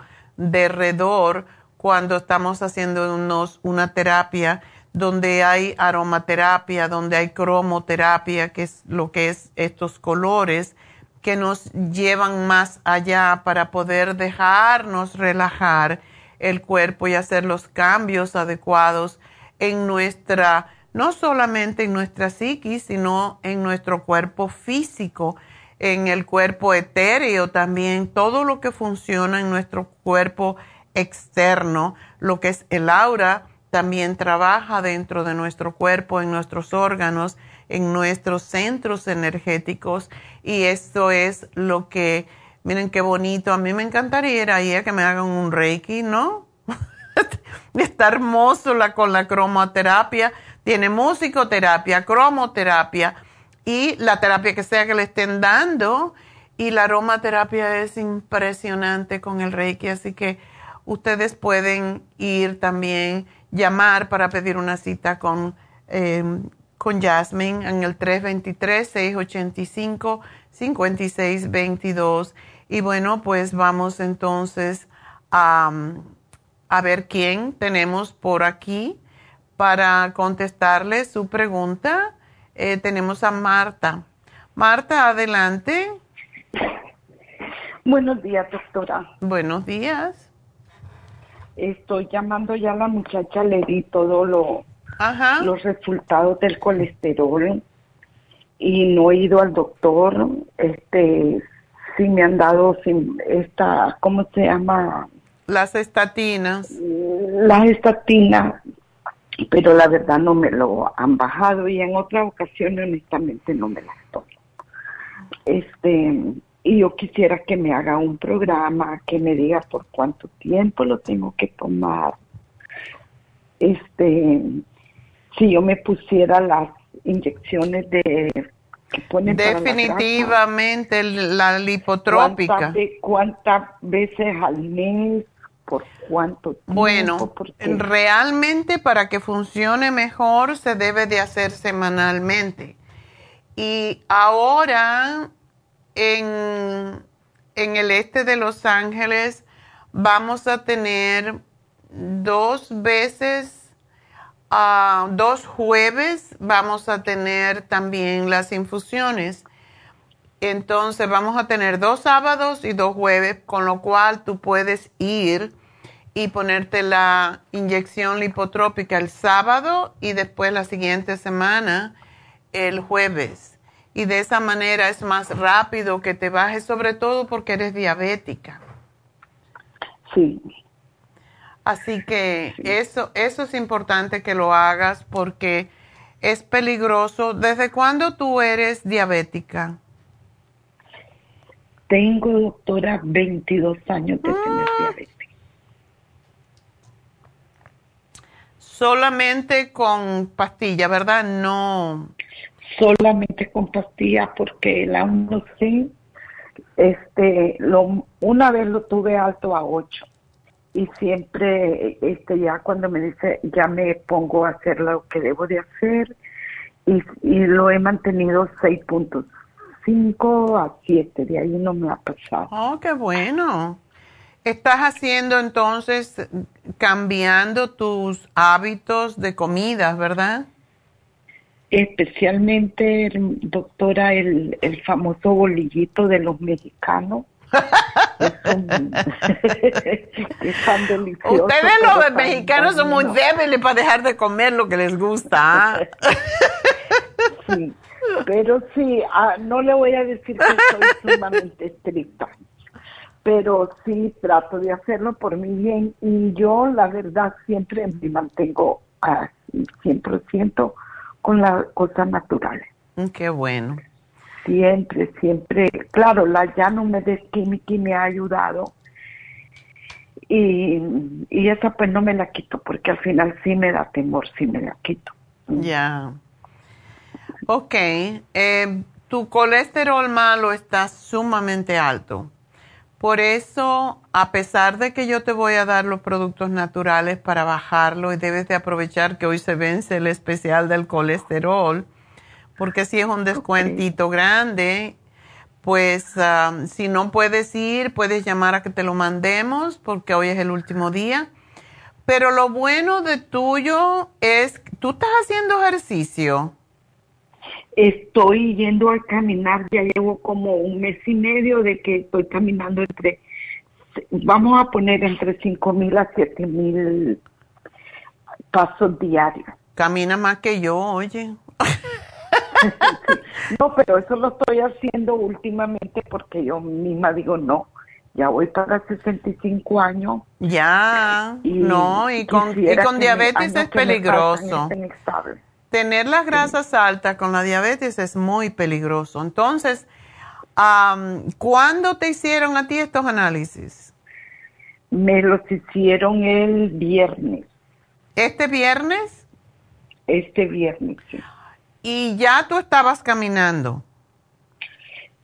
derredor cuando estamos haciendo una terapia donde hay aromaterapia, donde hay cromoterapia, que es lo que es estos colores que nos llevan más allá para poder dejarnos relajar el cuerpo y hacer los cambios adecuados en nuestra, no solamente en nuestra psiquis, sino en nuestro cuerpo físico, en el cuerpo etéreo también, todo lo que funciona en nuestro cuerpo externo, lo que es el aura, también trabaja dentro de nuestro cuerpo, en nuestros órganos, en nuestros centros energéticos y esto es lo que, miren qué bonito, a mí me encantaría ir ahí a que me hagan un reiki, ¿no? Está hermoso la, con la cromoterapia, tiene musicoterapia, cromoterapia y la terapia que sea que le estén dando y la aromaterapia es impresionante con el reiki, así que ustedes pueden ir también, llamar para pedir una cita con eh, con Jasmine en el 323-685-5622. Y bueno, pues vamos entonces a, a ver quién tenemos por aquí para contestarle su pregunta. Eh, tenemos a Marta. Marta, adelante. Buenos días, doctora. Buenos días. Estoy llamando ya a la muchacha, le di todo lo, los resultados del colesterol y no he ido al doctor. Este, sí me han dado sin esta, ¿cómo se llama? Las estatinas. Las estatinas, pero la verdad no me lo han bajado y en otras ocasiones honestamente no me las tomo. Este, y yo quisiera que me haga un programa que me diga por cuánto tiempo lo tengo que tomar. Este, si yo me pusiera las inyecciones de definitivamente la, lipotrópica ¿cuántas, veces al mes por cuánto tiempo? bueno realmente para que funcione mejor se debe de hacer semanalmente y ahora en en el este de Los Ángeles vamos a tener dos veces dos jueves vamos a tener también las infusiones. Entonces vamos a tener dos sábados y dos jueves, con lo cual tú puedes ir y ponerte la inyección lipotrópica el sábado y después la siguiente semana el jueves. Y de esa manera es más rápido que te bajes, sobre todo porque eres diabética. Sí. Así que eso, eso es importante que lo hagas porque es peligroso. ¿Desde cuándo tú eres diabética? Tengo, doctora, 22 años de tener ah. diabetes. Solamente con pastilla, ¿verdad? No. Solamente con pastilla porque el A1C, este, lo, una vez lo tuve alto a 8 y siempre, este, ya cuando me dice, ya me pongo a hacer lo que debo de hacer y, y lo he mantenido 6.5 a 7, de ahí no me ha pasado. Oh, qué bueno. Estás haciendo entonces, cambiando tus hábitos de comidas, ¿verdad? Especialmente, doctora, el, el famoso bolillito de los mexicanos. es, tan delicioso. Ustedes los mexicanos son muy débiles para dejar de comer lo que les gusta. ¿ah? sí, pero sí, ah, no le voy a decir que soy sumamente estricta pero sí trato de hacerlo por mi bien y yo la verdad siempre me mantengo a 100% con las cosas naturales. Mm, qué bueno. Siempre, siempre. Claro, la ya no me des química me ha ayudado y, y esa pues no me la quito porque al final sí me da temor si me la quito. Ya. Ok. Eh, tu colesterol malo está sumamente alto. Por eso, a pesar de que yo te voy a dar los productos naturales para bajarlo y debes de aprovechar que hoy se vence el especial del colesterol, porque si es un descuentito grande, pues um, si no puedes ir, puedes llamar a que te lo mandemos porque hoy es el último día. Pero lo bueno de tuyo es, tú estás haciendo ejercicio. Estoy yendo a caminar, ya llevo como un mes y medio de que estoy caminando entre, vamos a poner entre cinco mil a siete mil pasos diarios. Camina más que yo, oye. no, pero eso lo estoy haciendo últimamente porque yo misma digo, no, ya voy para 65 años. Ya, no, y con, y con diabetes es peligroso tener las grasas altas con la diabetes es muy peligroso. Entonces, ¿cuándo te hicieron a ti estos análisis? Me los hicieron el viernes. ¿Este viernes? Este viernes, sí. ¿Y ya tú estabas caminando?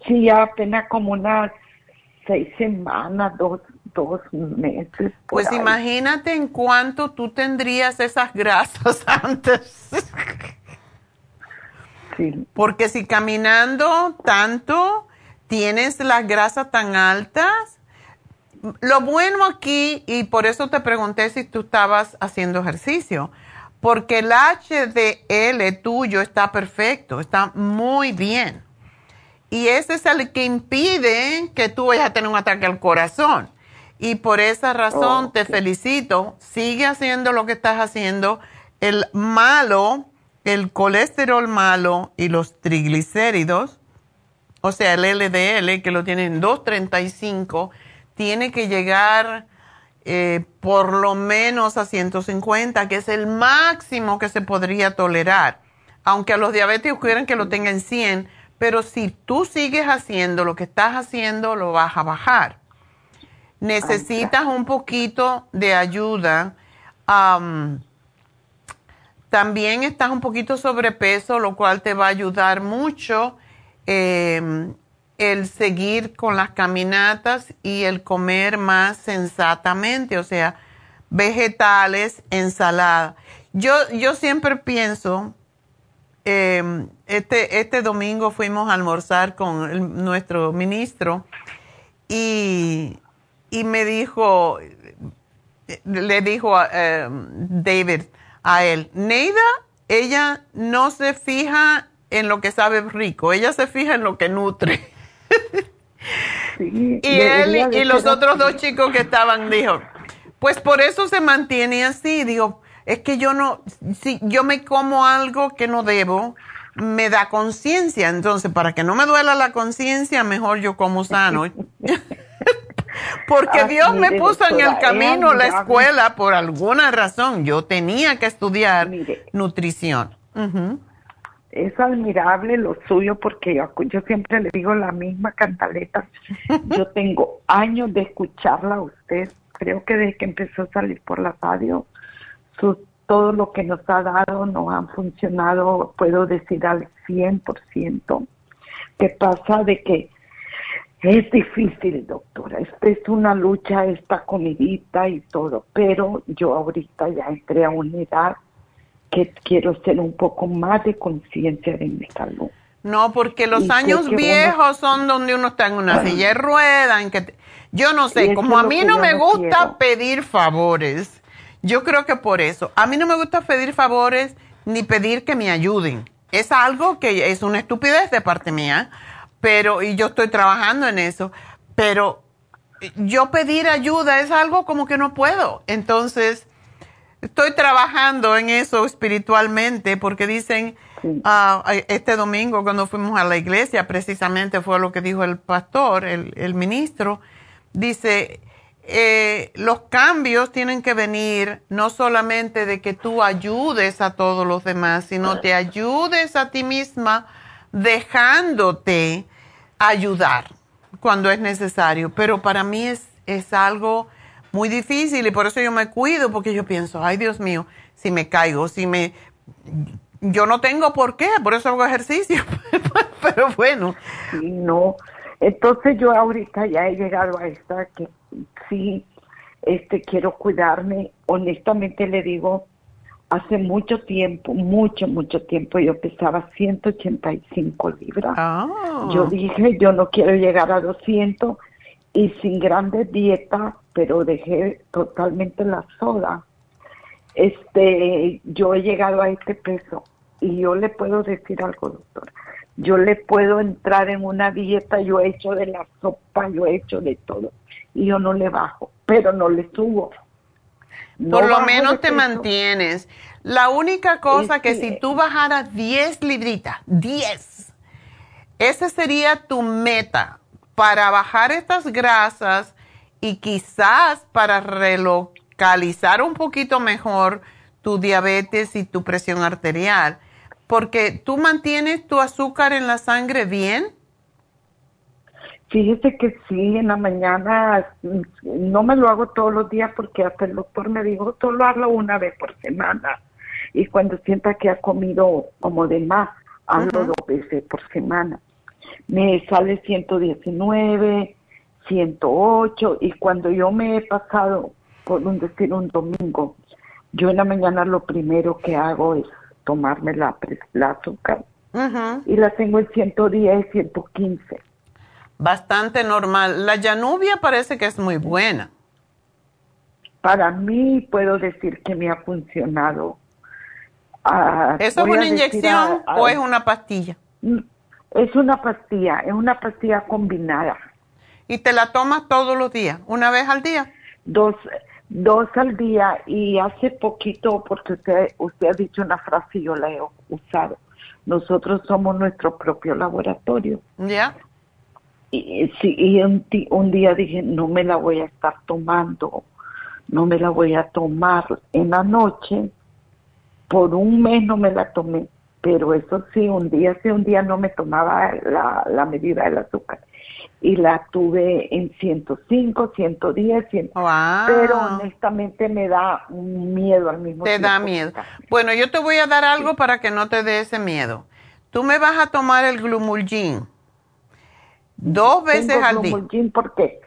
Sí, apenas como unas seis semanas, dos, dos meses. Pues imagínate en cuánto tú tendrías esas grasas antes. Sí. Porque si caminando tanto tienes las grasas tan altas, lo bueno aquí, y por eso te pregunté si tú estabas haciendo ejercicio, porque el HDL tuyo está perfecto, está muy bien. Y ese es el que impide que tú vayas a tener un ataque al corazón. Y por esa razón te felicito. Sigue haciendo lo que estás haciendo. El malo, el colesterol malo y los triglicéridos, o sea, el LDL, que lo tienen 235, tiene que llegar eh, por lo menos a 150, que es el máximo que se podría tolerar. Aunque a los diabéticos quieren que lo tengan 100, pero si tú sigues haciendo lo que estás haciendo, lo vas a bajar necesitas un poquito de ayuda. también estás un poquito sobrepeso, lo cual te va a ayudar mucho em, el seguir con las caminatas y el comer más sensatamente, o sea, vegetales, ensalada. Yo, yo siempre pienso, em, este, este domingo fuimos a almorzar con nuestro ministro y y me dijo, le dijo a eh, David a él, Neida, ella no se fija en lo que sabe rico, ella se fija en lo que nutre. y él y los otros dos chicos que estaban dijo, pues por eso se mantiene así. Digo, es que yo no, si yo me como algo que no debo, me da conciencia. Entonces, para que no me duela la conciencia, mejor yo como sano. Porque Dios me puso en el camino la escuela por alguna razón. Yo tenía que estudiar nutrición. Es admirable lo suyo porque yo, yo, siempre le digo la misma cantaleta. yo tengo años de escucharla a usted. Creo que desde que empezó a salir por la radio, sus todo lo que nos ha dado nos han funcionado, puedo decir al 100%. ¿Qué pasa de que es difícil, doctora. Esta es una lucha, esta comidita y todo, pero yo ahorita ya entré a una edad que quiero ser un poco más de conciencia de mi salud. No, porque los años viejos son donde uno está en una silla de ruedas, en que yo no sé, como a mí no me gusta pedir favores, yo creo que por eso, a mí no me gusta pedir favores ni pedir que me ayuden. Es algo que es una estupidez de parte mía, pero, y yo estoy trabajando en eso, pero yo pedir ayuda es algo como que no puedo. Entonces, estoy trabajando en eso espiritualmente porque dicen, ah, este domingo cuando fuimos a la iglesia, precisamente fue lo que dijo el pastor, el, el ministro, dice, eh, los cambios tienen que venir no solamente de que tú ayudes a todos los demás, sino te ayudes a ti misma dejándote ayudar cuando es necesario. Pero para mí es, es algo muy difícil y por eso yo me cuido, porque yo pienso, ay Dios mío, si me caigo, si me... Yo no tengo por qué, por eso hago ejercicio, pero bueno. No, entonces yo ahorita ya he llegado a esta que sí, este, quiero cuidarme. Honestamente le digo, hace mucho tiempo, mucho, mucho tiempo, yo pesaba 185 libras. Ah. Yo dije, yo no quiero llegar a 200 y sin grandes dietas, pero dejé totalmente la soda. Este, yo he llegado a este peso y yo le puedo decir algo, doctor. Yo le puedo entrar en una dieta, yo he hecho de la sopa, yo he hecho de todo y yo no le bajo, pero no le subo. Por lo menos te mantienes. La única cosa que, si tú bajaras 10 libritas, 10, esa sería tu meta para bajar estas grasas y quizás para relocalizar un poquito mejor tu diabetes y tu presión arterial. Porque tú mantienes tu azúcar en la sangre bien Fíjese que sí, en la mañana no me lo hago todos los días porque hasta el doctor me dijo, solo hazlo una vez por semana. Y cuando sienta que ha comido como de más, hazlo dos veces por semana. Me sale 119, 108 y cuando yo me he pasado, por un decir, un domingo, yo en la mañana lo primero que hago es tomarme la, la azúcar y la tengo en 110, 115 bastante normal. La Janubia parece que es muy buena. Para mí puedo decir que me ha funcionado. Ah, ¿Eso es una inyección o es una pastilla? Mm, es una pastilla, es una pastilla combinada. ¿Y te la tomas todos los días, una vez al día? Dos, dos al día y hace poquito, porque usted, usted ha dicho una frase y yo la he usado, nosotros somos nuestro propio laboratorio. ¿Ya? Y, sí, y un, un, día dije, no me la voy a estar tomando, no me la voy a tomar en la noche, por un mes no me la tomé, pero eso sí, un día sí, un día no me tomaba la, la medida del azúcar y la tuve en 105, 110, 100, pero honestamente me da miedo al mismo tiempo. Te da miedo. Bueno, yo te voy a dar algo para que no te dé ese miedo. Tú me vas a tomar el glumulgin Dos veces al día. ¿Por qué?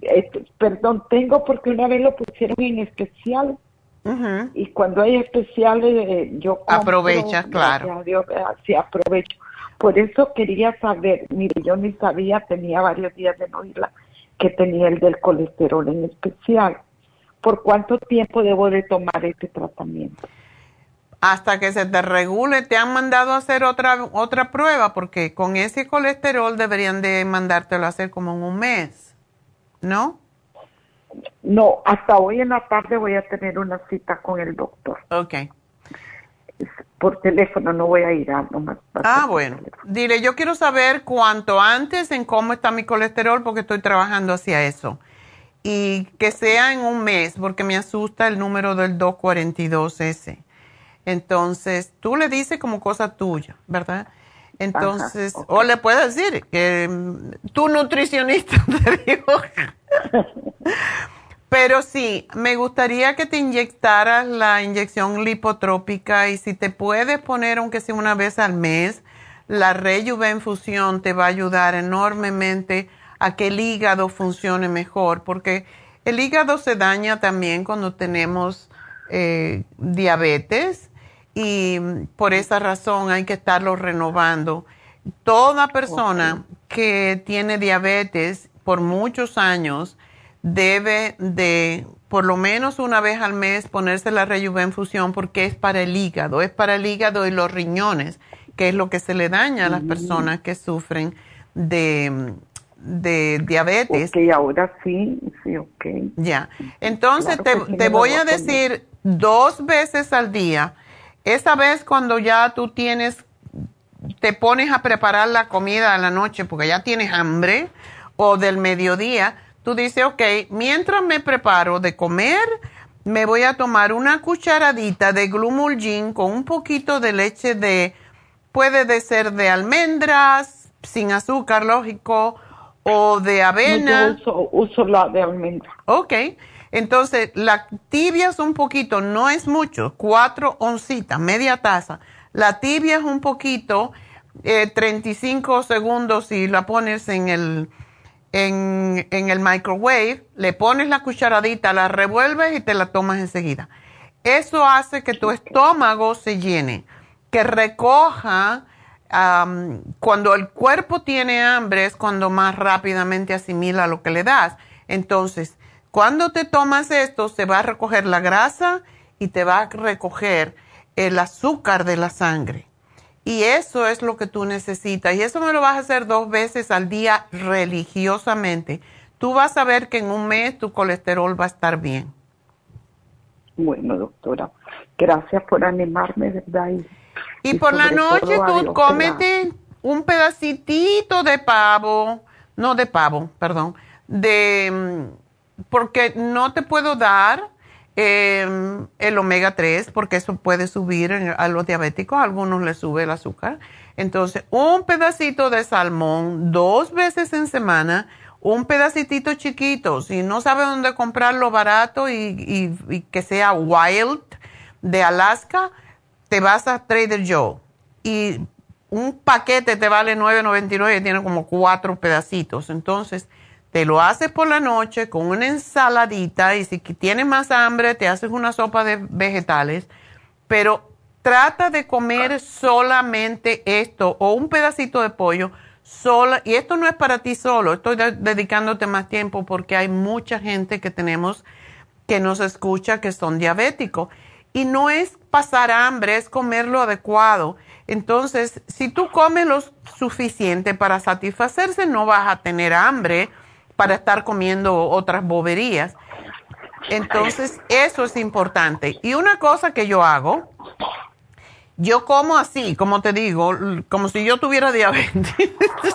Este, perdón, tengo porque una vez lo pusieron en especial. Y cuando hay especiales, eh, yo Aprovecha, claro. Dios, sí, aprovecho. Por eso quería saber, mire, yo ni sabía, tenía varios días de no irla, que tenía el del colesterol en especial. ¿Por cuánto tiempo debo de tomar este tratamiento? Hasta que se te regule, te han mandado a hacer otra, otra prueba, porque con ese colesterol deberían de mandártelo a hacer como en un mes, ¿no? No, hasta hoy en la tarde voy a tener una cita con el doctor. Ok. Por teléfono, no voy a ir a nomás. Ah, bueno. Dile, yo quiero saber cuánto antes en cómo está mi colesterol, porque estoy trabajando hacia eso. Y que sea en un mes, porque me asusta el número del 242S. Entonces, tú le dices como cosa tuya, ¿verdad? Entonces, o le puedes decir que mm, tu nutricionista te dijo. Pero sí, me gustaría que te inyectaras la inyección lipotrópica y si te puedes poner, aunque sea una vez al mes, la Rejuvenfusión te va a ayudar enormemente a que el hígado funcione mejor, porque el hígado se daña también cuando tenemos eh, diabetes y por esa razón hay que estarlo renovando. Toda persona que tiene diabetes por muchos años, debe de por lo menos una vez al mes ponerse la Rejuvenfusión porque es para el hígado, es para el hígado y los riñones, que es lo que se le daña a las mm. personas que sufren de, de diabetes. Ok, ahora sí, sí, ok. Ya, entonces te, te voy a decir dos veces al día, esa vez cuando ya tú tienes, te pones a preparar la comida a la noche porque ya tienes hambre o del mediodía, tú dices, ok, mientras me preparo de comer, me voy a tomar una cucharadita de Glumulgin con un poquito de leche de, puede de ser de almendras, sin azúcar, lógico, o de avena. yo uso, la de almendra. Ok, entonces la tibia es un poquito, no es mucho, cuatro oncitas, media taza. La tibia es un poquito, eh, 35 segundos si la pones en el en, el microwave, le pones la cucharadita, la revuelves y te la tomas enseguida. Eso hace que tu estómago se llene, que recoja, cuando el cuerpo tiene hambre es cuando más rápidamente asimila lo que le das. Entonces, cuando te tomas esto, se va a recoger la grasa y te va a recoger el azúcar de la sangre. Y eso es lo que tú necesitas. Y eso me lo vas a hacer dos veces al día religiosamente. Tú vas a ver que en un mes tu colesterol va a estar bien. Bueno, doctora, gracias por animarme, ¿verdad? Y, por la noche tú cómete un pedacitito de pavo, no de pavo, perdón, de, mm, porque no te puedo dar Em, el omega 3, porque eso puede subir a los diabéticos, a algunos les sube el azúcar. Entonces, un pedacito de salmón dos veces en semana, un pedacito chiquito, si no sabe dónde comprarlo barato y, y, que sea wild de Alaska, te vas a Trader Joe y un paquete te vale 9.99 y tiene como cuatro pedacitos. Entonces, te lo haces por la noche con una ensaladita y si tienes más hambre te haces una sopa de vegetales, pero trata de comer solamente esto o un pedacito de pollo sola. Y esto no es para ti solo, estoy dedicándote más tiempo porque hay mucha gente que tenemos que nos escucha que son diabéticos. Y no es pasar hambre, es comer lo adecuado. Entonces, si tú comes lo suficiente para satisfacerse, no vas a tener hambre para estar comiendo otras boberías. Entonces, eso es importante. Y una cosa que yo hago, yo como así, como te digo, como si yo tuviera diabetes.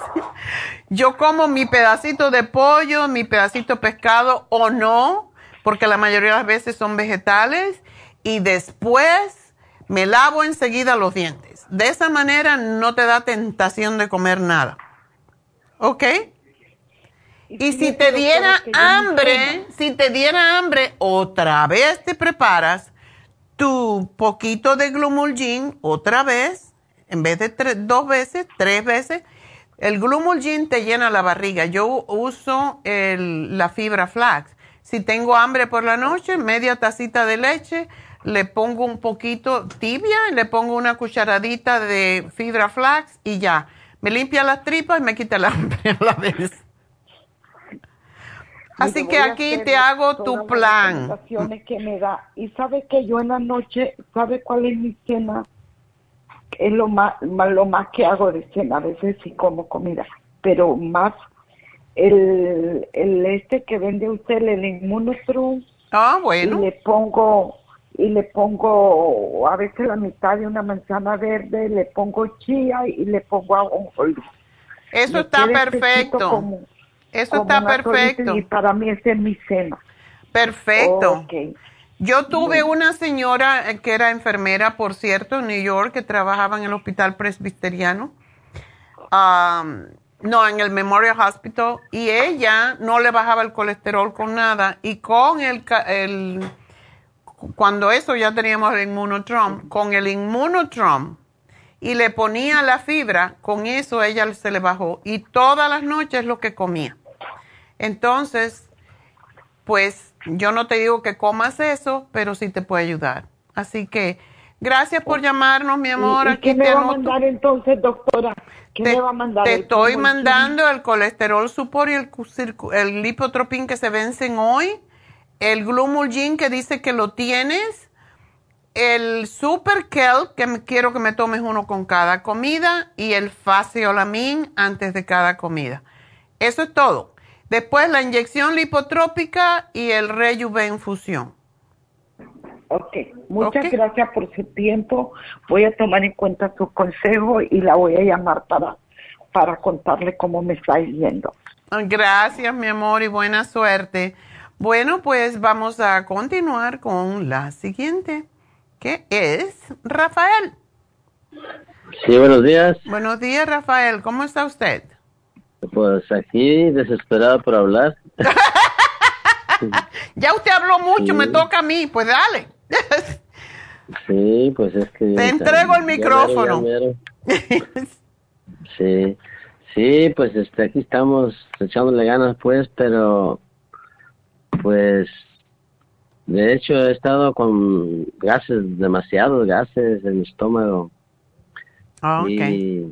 yo como mi pedacito de pollo, mi pedacito de pescado o no, porque la mayoría de las veces son vegetales, y después me lavo enseguida los dientes. De esa manera no te da tentación de comer nada. ¿Ok? Y si te diera hambre, si te diera hambre, otra vez te preparas tu poquito de glumulgin, otra vez, en vez de dos veces, tres veces. El glumulgin te llena la barriga. Yo uso la fibra flax. Si tengo hambre por la noche, media tacita de leche, le pongo un poquito tibia y le pongo una cucharadita de fibra flax y ya. Me limpia las tripas y me quita el hambre a la vez. Así que aquí te hago tu plan. que me da. Y sabe que yo en la noche, ¿sabe cuál es mi cena? Es lo más, lo más que hago de cena. A veces sí como comida, pero más el, el este que vende usted, el inmunotrum. Ah, bueno. Y le pongo y le pongo a veces la mitad de una manzana verde, le pongo chía y le pongo ajonjolí. Eso está perfecto. Eso está perfecto. Y para mí ese es mi cena. Perfecto. Yo tuve una señora eh, que era enfermera, por cierto, en New York, que trabajaba en el hospital presbiteriano. No, en el Memorial Hospital. Y ella no le bajaba el colesterol con nada. Y con el, el cuando eso ya teníamos el inmunotrom, con el inmunotrom y le ponía la fibra, con eso ella se le bajó. Y todas las noches lo que comía. Entonces, pues yo no te digo que comas eso, pero sí te puede ayudar. Así que gracias por llamarnos, mi amor. ¿Y, qué me va a mandar entonces, doctora? ¿Qué te, me va a mandar? Te estoy mandando el colesterol supor y el, el lipotropín que se vencen hoy, el glumulgin que dice que lo tienes, el super kelp que me, quiero que me tomes uno con cada comida y el faciolamin antes de cada comida. Eso es todo. Después la inyección lipotrópica y el rejuven infusión. Ok, muchas gracias por su tiempo. Voy a tomar en cuenta su consejo y la voy a llamar para, para contarle cómo me está yendo. Gracias, mi amor, y buena suerte. Bueno, pues vamos a continuar con la siguiente, que es Rafael. Sí, buenos días. Buenos días, Rafael. ¿Cómo está usted? Pues aquí desesperado por hablar. ya usted habló mucho, me toca a mí, pues dale. sí, pues es que... Te entrego el micrófono. sí, sí, pues este, aquí estamos echándole ganas, pues, pero pues de hecho he estado con gases, demasiados gases en mi estómago. Ah, Y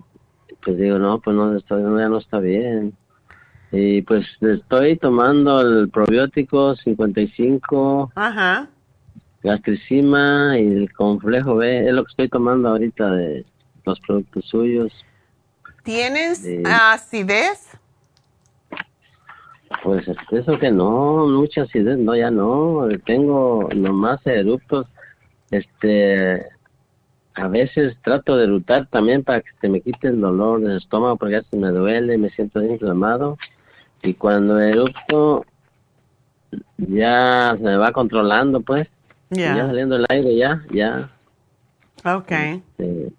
pues digo, no, pues no, esto ya no está bien. Y pues estoy tomando el probiótico 55, Ajá. gastricima y el complejo B, es lo que estoy tomando ahorita de los productos suyos. ¿Tienes acidez? Pues eso que no, mucha acidez, no, ya no, tengo nomás eruptos, este, a veces trato de erutar también para que se me quite el dolor del estómago porque ya se me duele, me siento inflamado y cuando erupto ya se me va controlando pues, Ya. ya saliendo el aire ya, ya, Ok. este,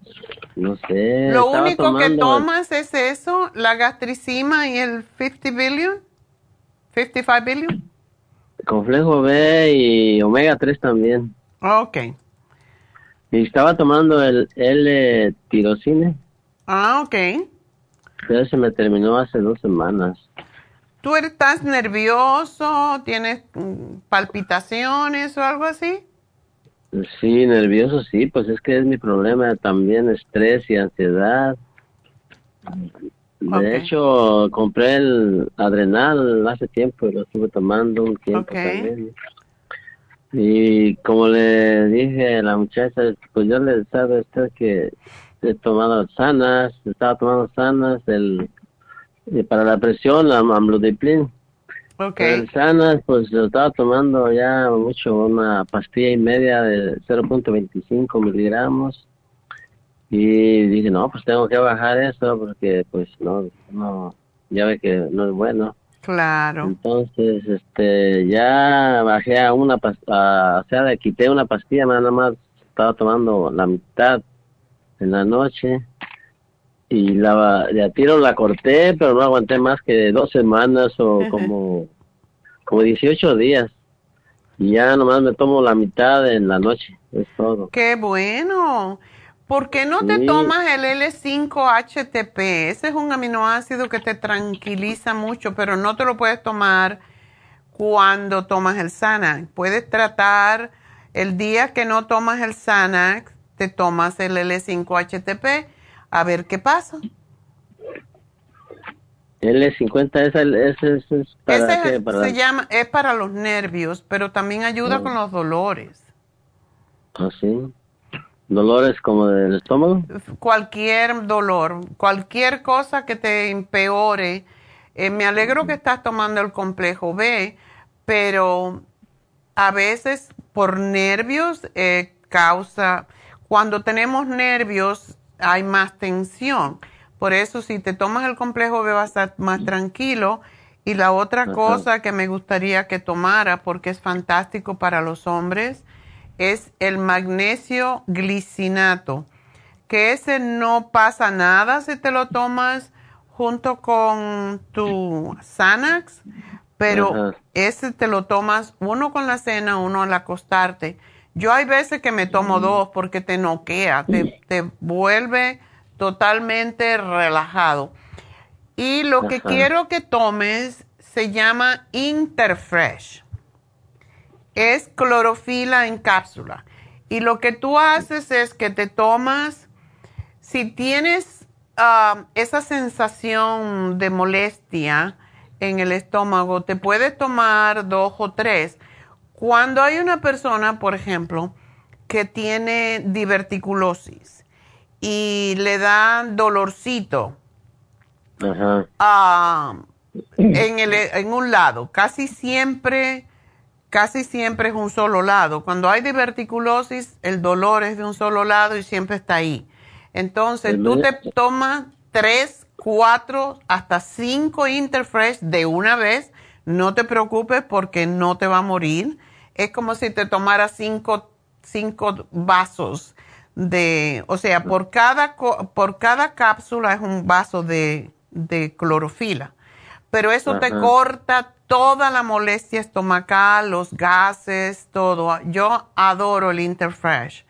no sé. Lo único que tomas es eso, la gastricima y el 50 billion, 55 billion. Complejo B y omega 3 también. Ok. Y estaba tomando el L-tirocine, Ah, ok. pero se me terminó hace dos semanas. ¿Tú estás nervioso? ¿Tienes mm, palpitaciones o algo así? Sí, nervioso, sí, pues es que es mi problema también, estrés y ansiedad. De hecho, compré el Adrenal hace tiempo y lo estuve tomando un tiempo también. Y como le dije a la muchacha, pues yo le sabe usted que he tomado sanas, estaba tomando sanas, el, para la presión, la amlodipin. Ok. El sanas, pues lo estaba tomando ya mucho, una pastilla y media de 0.25 miligramos. Y dije, no, pues tengo que bajar eso porque pues no, no, ya ve que no es bueno. Claro. Entonces, este, ya bajé a una pastilla, o sea, le quité una pastilla, nada más estaba tomando la mitad en la noche y la de a tiro la corté, pero no aguanté más que dos semanas o como, como 18 días. Y ya nomás me tomo la mitad en la noche, es todo. Qué bueno. ¿Por qué no te Sí. tomas el L5-HTP? Ese es un aminoácido que te tranquiliza mucho, pero no te lo puedes tomar cuando tomas el Xanax. Puedes tratar el día que no tomas el Xanax, te tomas el L5-HTP a ver qué pasa. L50, esa, ese, ese es para Ese qué? Para se llama, es para los nervios, pero también ayuda Mm. con los dolores. ¿Ah, sí? ¿Dolores como del estómago? cualquier dolor, cualquier cosa que te empeore. Eh, me alegro que estás tomando el complejo B, pero a veces por nervios eh, causa, cuando tenemos nervios hay más tensión. Por eso si te tomas el complejo B vas a estar más tranquilo. Y la otra Ajá. cosa que me gustaría que tomara, porque es fantástico para los hombres, es el magnesio glicinato, que ese no pasa nada si te lo tomas junto con tu Xanax, pero ese te lo tomas uno con la cena, uno al acostarte. Yo hay veces que me tomo mm. dos porque te noquea, te, te vuelve totalmente relajado. Y lo que quiero que tomes se llama Interfresh. Es clorofila en cápsula. Y lo que tú haces es que te tomas, si tienes ah, esa sensación de molestia en el estómago, te puedes tomar dos o tres. Cuando hay una persona, por ejemplo, que tiene diverticulosis y le da dolorcito, Ah, en, el, en un lado. Casi siempre, casi siempre es un solo lado. Cuando hay diverticulosis, el dolor es de un solo lado y siempre está ahí. Entonces, tú te tomas tres, cuatro, hasta cinco Interfresh de una vez. No te preocupes porque no te va a morir. Es como si te tomaras cinco, cinco vasos de, o sea, por cada, por cada cápsula es un vaso de, de clorofila. Pero eso te corta toda la molestia estomacal, los gases, todo. Yo adoro el Interfresh.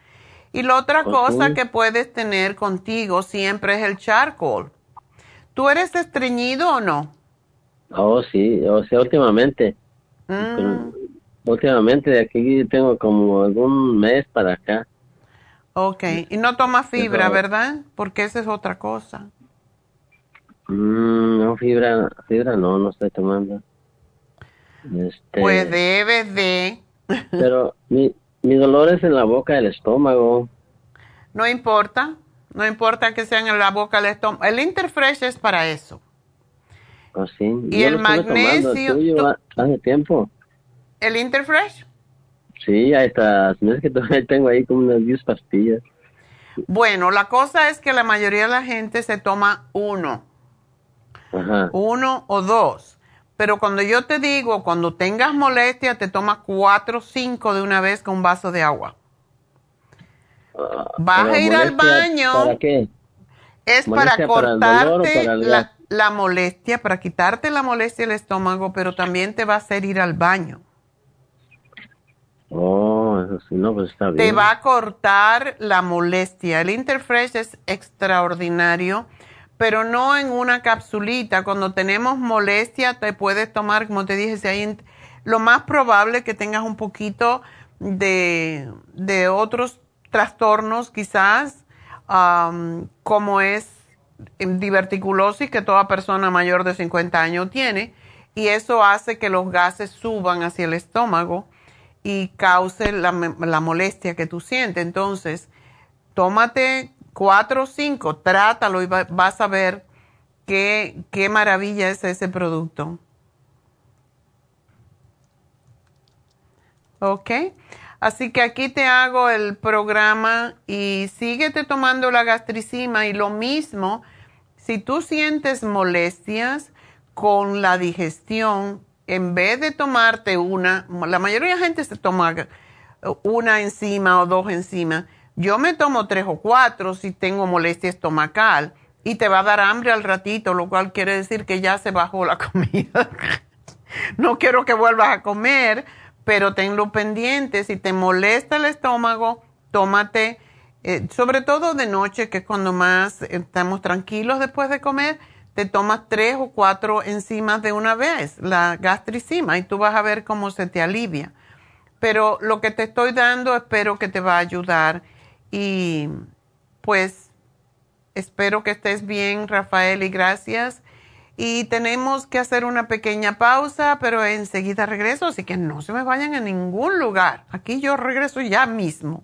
Y la otra cosa que puedes tener contigo siempre es el charcoal. ¿Tú eres estreñido o no? Oh, sí, o sea, últimamente. Mm. Últimamente, de aquí tengo como algún mes para acá. Ok, y no toma fibra, ¿verdad? Porque esa es otra cosa. Mm, no, fibra, fibra no, no estoy tomando. Este, pues debes de. pero mi, mi dolor es en la boca del estómago. No importa, no importa que sean en la boca del estómago. El Interfresh es para eso. Oh, sí. Y el magnesio. hace tiempo. ¿El Interfresh? Sí, ahí está. Es que tengo ahí como unas 10 pastillas. Bueno, la cosa es que la mayoría de la gente se toma uno uno o dos. Pero cuando yo te digo, cuando tengas molestia, te tomas cuatro o cinco de una vez con un vaso de agua. Ah, Vas a ir al baño. ¿Para qué? Es para cortarte la, molestia, para quitarte la molestia del estómago, pero también te va a hacer ir al baño. Oh, eso sí, no, pues está bien. Te va a cortar la molestia. El Interfresh es extraordinario pero no en una capsulita. Cuando tenemos molestia, te puedes tomar, como te dije, si hay, lo más probable que tengas un poquito de, de otros trastornos, quizás, como es diverticulosis, que toda persona mayor de 50 años tiene, y eso hace que los gases suban hacia el estómago y cause la, la molestia que tú sientes. Entonces, tómate cuatro o cinco, trátalo y vas a ver qué, qué maravilla es ese producto. ¿Ok? Así que aquí te hago el programa y síguete tomando la gastricima y lo mismo, si tú sientes molestias con la digestión, en vez de tomarte una, la mayoría de la gente se toma una encima o dos encima, yo me tomo tres o cuatro si tengo molestia estomacal y te va a dar hambre al ratito, lo cual quiere decir que ya se bajó la comida. no quiero que vuelvas a comer, pero tenlo pendiente. Si te molesta el estómago, tómate, eh, sobre todo de noche, que es cuando más estamos tranquilos después de comer, te tomas tres o cuatro enzimas de una vez, la gastricima, y tú vas a ver cómo se te alivia. Pero lo que te estoy dando espero que te va a ayudar y pues espero que estés bien, Rafael, y gracias. Y tenemos que hacer una pequeña pausa, pero enseguida regreso, así que no se me vayan a ningún lugar. Aquí yo regreso ya mismo.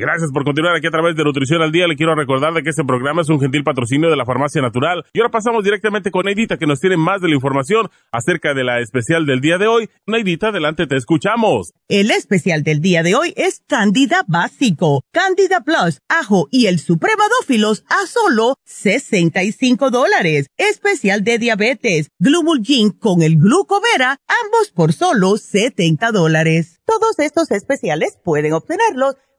Gracias por continuar aquí a través de Nutrición al Día. Le quiero recordar de que este programa es un gentil patrocinio de la Farmacia Natural. Y ahora pasamos directamente con Neidita, que nos tiene más de la información acerca de la especial del día de hoy. Neidita, adelante, te escuchamos. El especial del día de hoy es Candida Básico, Candida Plus, Ajo y el Supremadófilos a solo 65 dólares. Especial de diabetes, Glumulgin con el Glucovera, ambos por solo 70 dólares. Todos estos especiales pueden obtenerlos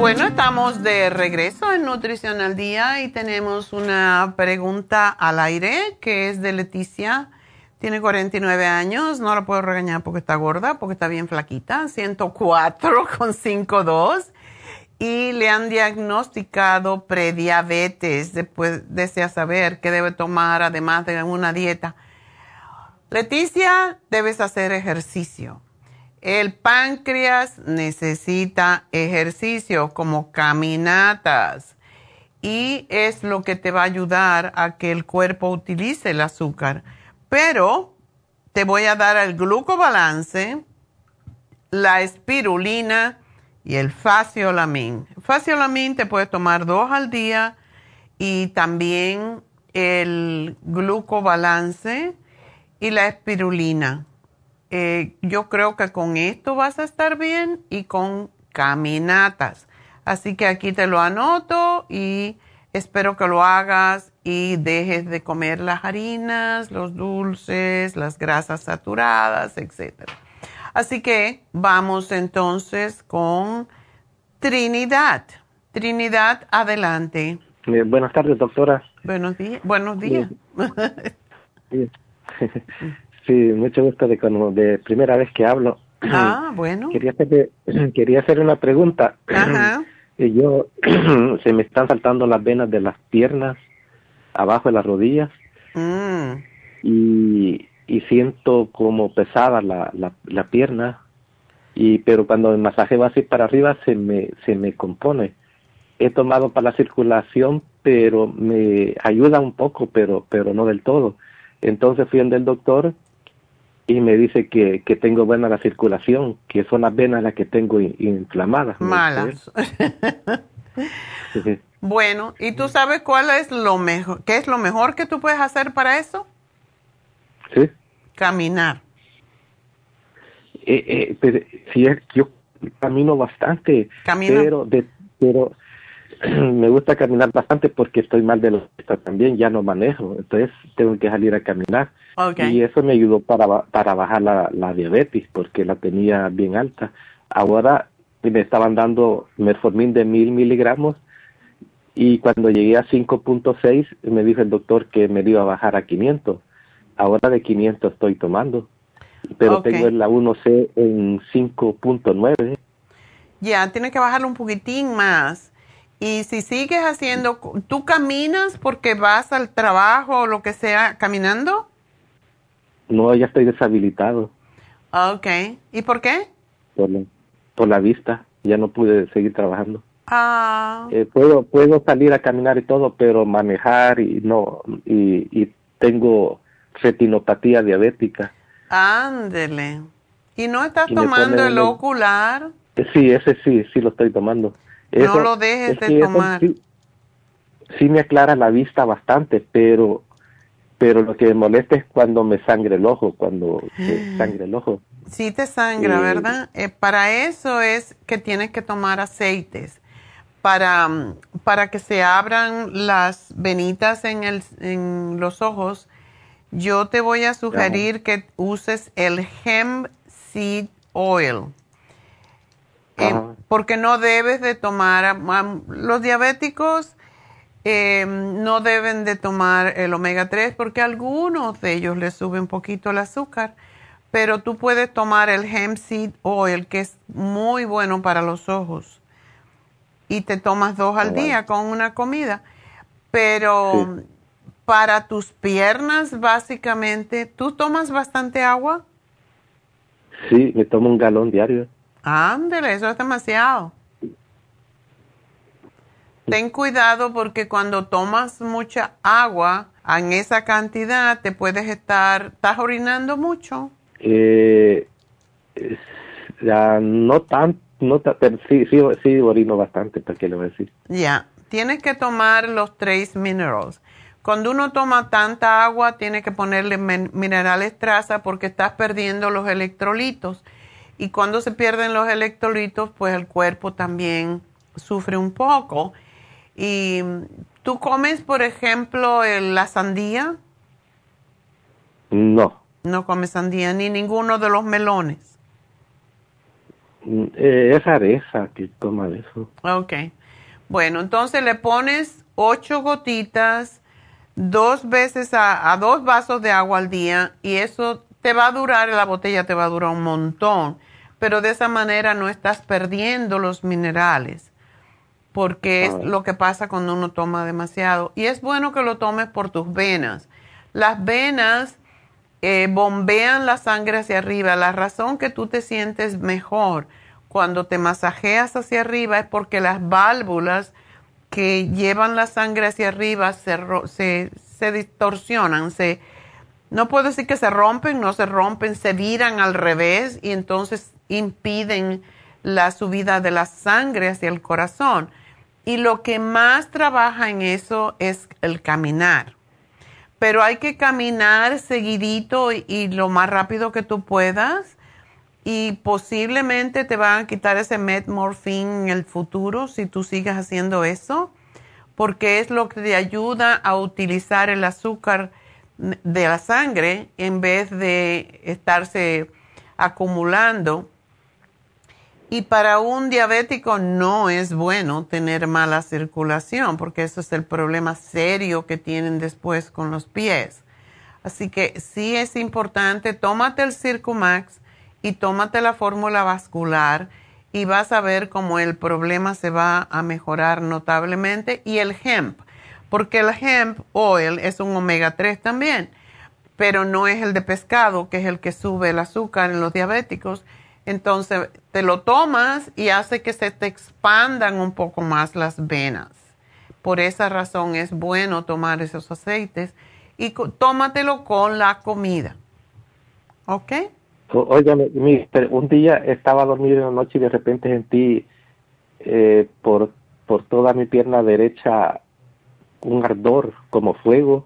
Bueno, estamos de regreso en Nutrición al Día y tenemos una pregunta al aire que es de Leticia. Tiene 49 años, no la puedo regañar porque está gorda, porque está bien flaquita, 104 con 52 y le han diagnosticado prediabetes. Después desea saber qué debe tomar además de una dieta. Leticia, debes hacer ejercicio el páncreas necesita ejercicio como caminatas y es lo que te va a ayudar a que el cuerpo utilice el azúcar. Pero te voy a dar el glucobalance, la espirulina y el faciolamin. Faciolamin te puedes tomar dos al día y también el glucobalance y la espirulina eh, yo creo que con esto vas a estar bien y con caminatas. Así que aquí te lo anoto y espero que lo hagas y dejes de comer las harinas, los dulces, las grasas saturadas, etc. Así que vamos entonces con Trinidad. Trinidad, adelante. Eh, buenas tardes, doctora. Buenos días. Buenos días. Sí, mucho gusto de, de primera vez que hablo. Ah, bueno. Quería hacer, quería hacer una pregunta. Ajá. Yo, se me están saltando las venas de las piernas, abajo de las rodillas, mm. y, y siento como pesada la, la, la pierna, y pero cuando el masaje va así para arriba se me, se me compone. He tomado para la circulación, pero me ayuda un poco, pero, pero no del todo. Entonces fui al doctor y me dice que, que tengo buena la circulación, que son las venas las que tengo inflamadas. Malas. bueno, ¿y tú sabes cuál es lo mejor, qué es lo mejor que tú puedes hacer para eso? Sí. Caminar. Eh, eh, pero, sí, yo camino bastante, pero de, pero me gusta caminar bastante porque estoy mal de los también, ya no manejo, entonces tengo que salir a caminar. Y eso me ayudó para, para bajar la, la diabetes porque la tenía bien alta. Ahora me estaban dando Metformin de mil miligramos y cuando llegué a 5.6 me dijo el doctor que me iba a bajar a 500. Ahora de 500 estoy tomando, pero tengo la 1C en 5.9. Ya, tiene que bajarlo un poquitín más. Y si sigues haciendo, ¿tú caminas porque vas al trabajo o lo que sea caminando? No, ya estoy deshabilitado. Ok. ¿Y por qué? Por la, por la vista. Ya no pude seguir trabajando. Ah. Eh, puedo, puedo salir a caminar y todo, pero manejar y no, y, y tengo retinopatía diabética. Ándele. ¿Y no estás tomando el ocular? Sí, ese sí, sí lo estoy tomando. No lo dejes de tomar. Sí, me aclara la vista bastante, pero pero lo que me molesta es cuando me sangre el ojo, cuando me sangre el ojo. Sí te sangra, Eh, ¿verdad? Eh, para eso es que tienes que tomar aceites, para, mm, para que se abran las venitas en, el, en los ojos. Yo te voy a sugerir que uses el hemp seed oil. Eh, porque no debes de tomar, los diabéticos eh, no deben de tomar el omega 3 porque a algunos de ellos les sube un poquito el azúcar, pero tú puedes tomar el hemp seed oil que es muy bueno para los ojos y te tomas dos al día con una comida, pero para tus piernas básicamente, ¿tú tomas bastante agua? Sí, me tomo un galón diario. Ándele, eso es demasiado. Ten cuidado porque cuando tomas mucha agua en esa cantidad te puedes estar, ¿estás orinando mucho? Eh, ya no tan, no pero sí, sí, sí orino bastante, ¿para qué le voy a decir? Ya, tienes que tomar los trace minerals. Cuando uno toma tanta agua, tiene que ponerle min- minerales traza porque estás perdiendo los electrolitos. Y cuando se pierden los electrolitos, pues el cuerpo también sufre un poco. Y tú comes, por ejemplo, la sandía. No, No comes sandía ni ninguno de los melones. Mm, eh, es rareza que toma eso. Ok. Bueno, entonces le pones ocho gotitas dos veces a, a dos vasos de agua al día y eso te va a durar, la botella te va a durar un montón, pero de esa manera no estás perdiendo los minerales, porque es lo que pasa cuando uno toma demasiado. Y es bueno que lo tomes por tus venas. Las venas eh, bombean la sangre hacia arriba. La razón que tú te sientes mejor cuando te masajeas hacia arriba es porque las válvulas que llevan la sangre hacia arriba se, se, se distorsionan, se, no puedo decir que se rompen, no se rompen, se viran al revés y entonces impiden la subida de la sangre hacia el corazón. Y lo que más trabaja en eso es el caminar. Pero hay que caminar seguidito y, lo más rápido que tú puedas. Y posiblemente te van a quitar ese metmorphine en el futuro si tú sigues haciendo eso, porque es lo que te ayuda a utilizar el azúcar de la sangre en vez de estarse acumulando. Y para un diabético no es bueno tener mala circulación, porque eso es el problema serio que tienen después con los pies. Así que sí es importante, tómate el Circumax y tómate la fórmula vascular y vas a ver cómo el problema se va a mejorar notablemente. Y el hemp, porque el hemp oil es un omega 3 también, pero no es el de pescado, que es el que sube el azúcar en los diabéticos. Entonces te lo tomas y hace que se te expandan un poco más las venas. Por esa razón es bueno tomar esos aceites y tómatelo con la comida. ¿Ok? Óigame, un día estaba dormido en la noche y de repente sentí eh, por, por toda mi pierna derecha un ardor como fuego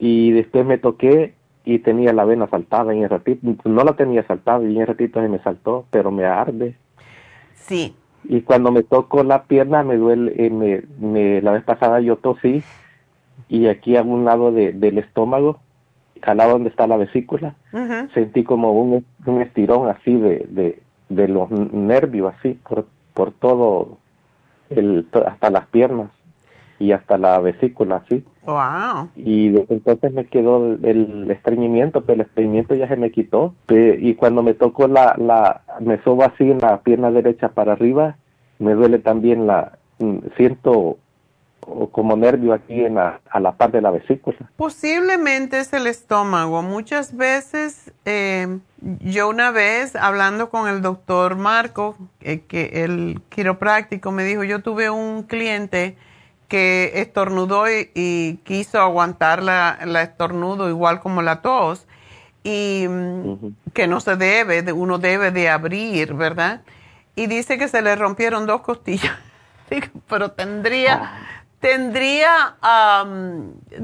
y después me toqué y tenía la vena saltada y en el ratito, no la tenía saltada y en el ratito se me saltó, pero me arde. Sí. Y cuando me toco la pierna me duele, eh, me, me- la vez pasada yo tosí y aquí a un lado de- del estómago, al lado donde está la vesícula, sentí como un, un estirón así de, de, de los nervios así por, por todo, el, hasta las piernas y hasta la vesícula así. Wow. Y entonces me quedó el, estreñimiento, pero el estreñimiento ya se me quitó. y cuando me tocó la, la, me sobo así en la pierna derecha para arriba, me duele también la, mm, siento como nervio aquí en la, a la parte de la vesícula. Posiblemente es el estómago. Muchas veces, eh, yo una vez hablando con el doctor Marco, eh, que el quiropráctico, me dijo, yo tuve un cliente que estornudó y, quiso aguantar la, estornudo igual como la tos y que no se debe, uno debe de abrir, ¿verdad? Y dice que se le rompieron dos costillas. Pero tendría, ah. tendría,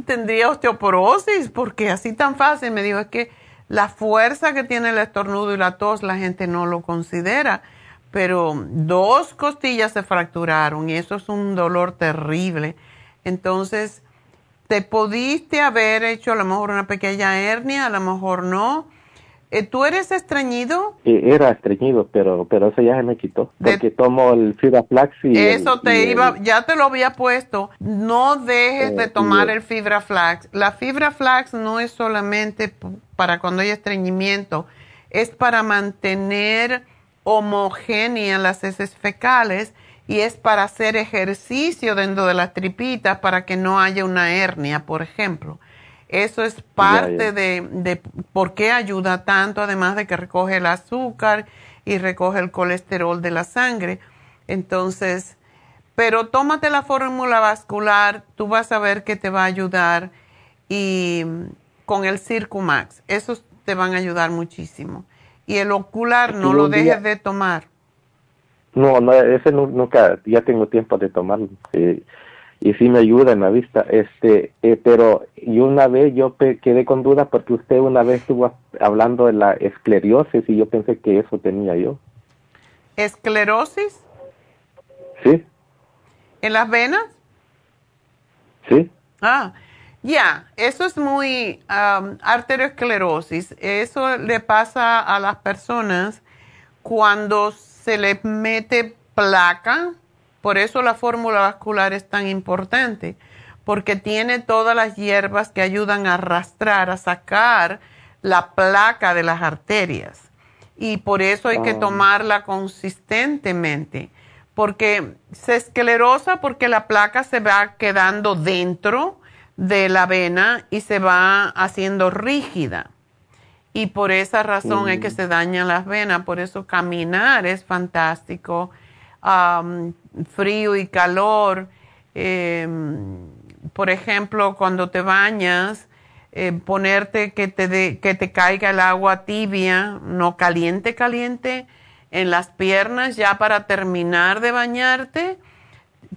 tendría osteoporosis porque así tan fácil. Me dijo, es que la fuerza que tiene el estornudo y la tos la gente no lo considera pero dos costillas se fracturaron y eso es un dolor terrible. Entonces, te pudiste haber hecho a lo mejor una pequeña hernia, a lo mejor no. Eh, ¿Tú eres estreñido? Era estreñido, pero pero eso ya se me quitó. Porque tomo el fibra flax y... Eso te iba, ya te lo había puesto. No dejes de eh, tomar el fibra flax. La fibra flax no es solamente para cuando hay estreñimiento, es para mantener homogénea las heces fecales y es para hacer ejercicio dentro de las tripitas para que no haya una hernia, por ejemplo. Eso es parte De, de por qué ayuda tanto, además de que recoge el azúcar y recoge el colesterol de la sangre. Entonces, pero tómate la fórmula vascular, tú vas a ver que te va a ayudar y con el Circumax, esos te van a ayudar muchísimo. Y el ocular no lo dejes de tomar. No, no, ese nunca, ya tengo tiempo de tomarlo. y sí me ayuda en la vista. Este, eh, pero y una vez yo quedé con duda porque usted una vez estuvo hablando de la esclerosis y yo pensé que eso tenía yo. ¿Esclerosis? Sí. ¿En las venas? Sí. Ah, ya, eso es muy arteriosclerosis. Eso le pasa a las personas cuando se les mete placa. Por eso la fórmula vascular es tan importante, porque tiene todas las hierbas que ayudan a arrastrar, a sacar la placa de las arterias. Y por eso hay que tomarla consistentemente, porque se esclerosa porque la placa se va quedando dentro de la vena y se va haciendo rígida. Y por esa razón es que mm. se dañan las venas. Por eso caminar es fantástico. frío y calor. Em, por ejemplo, cuando te bañas, eh, ponerte que te, que te caiga el agua tibia, no caliente, caliente, en las piernas ya para terminar de bañarte,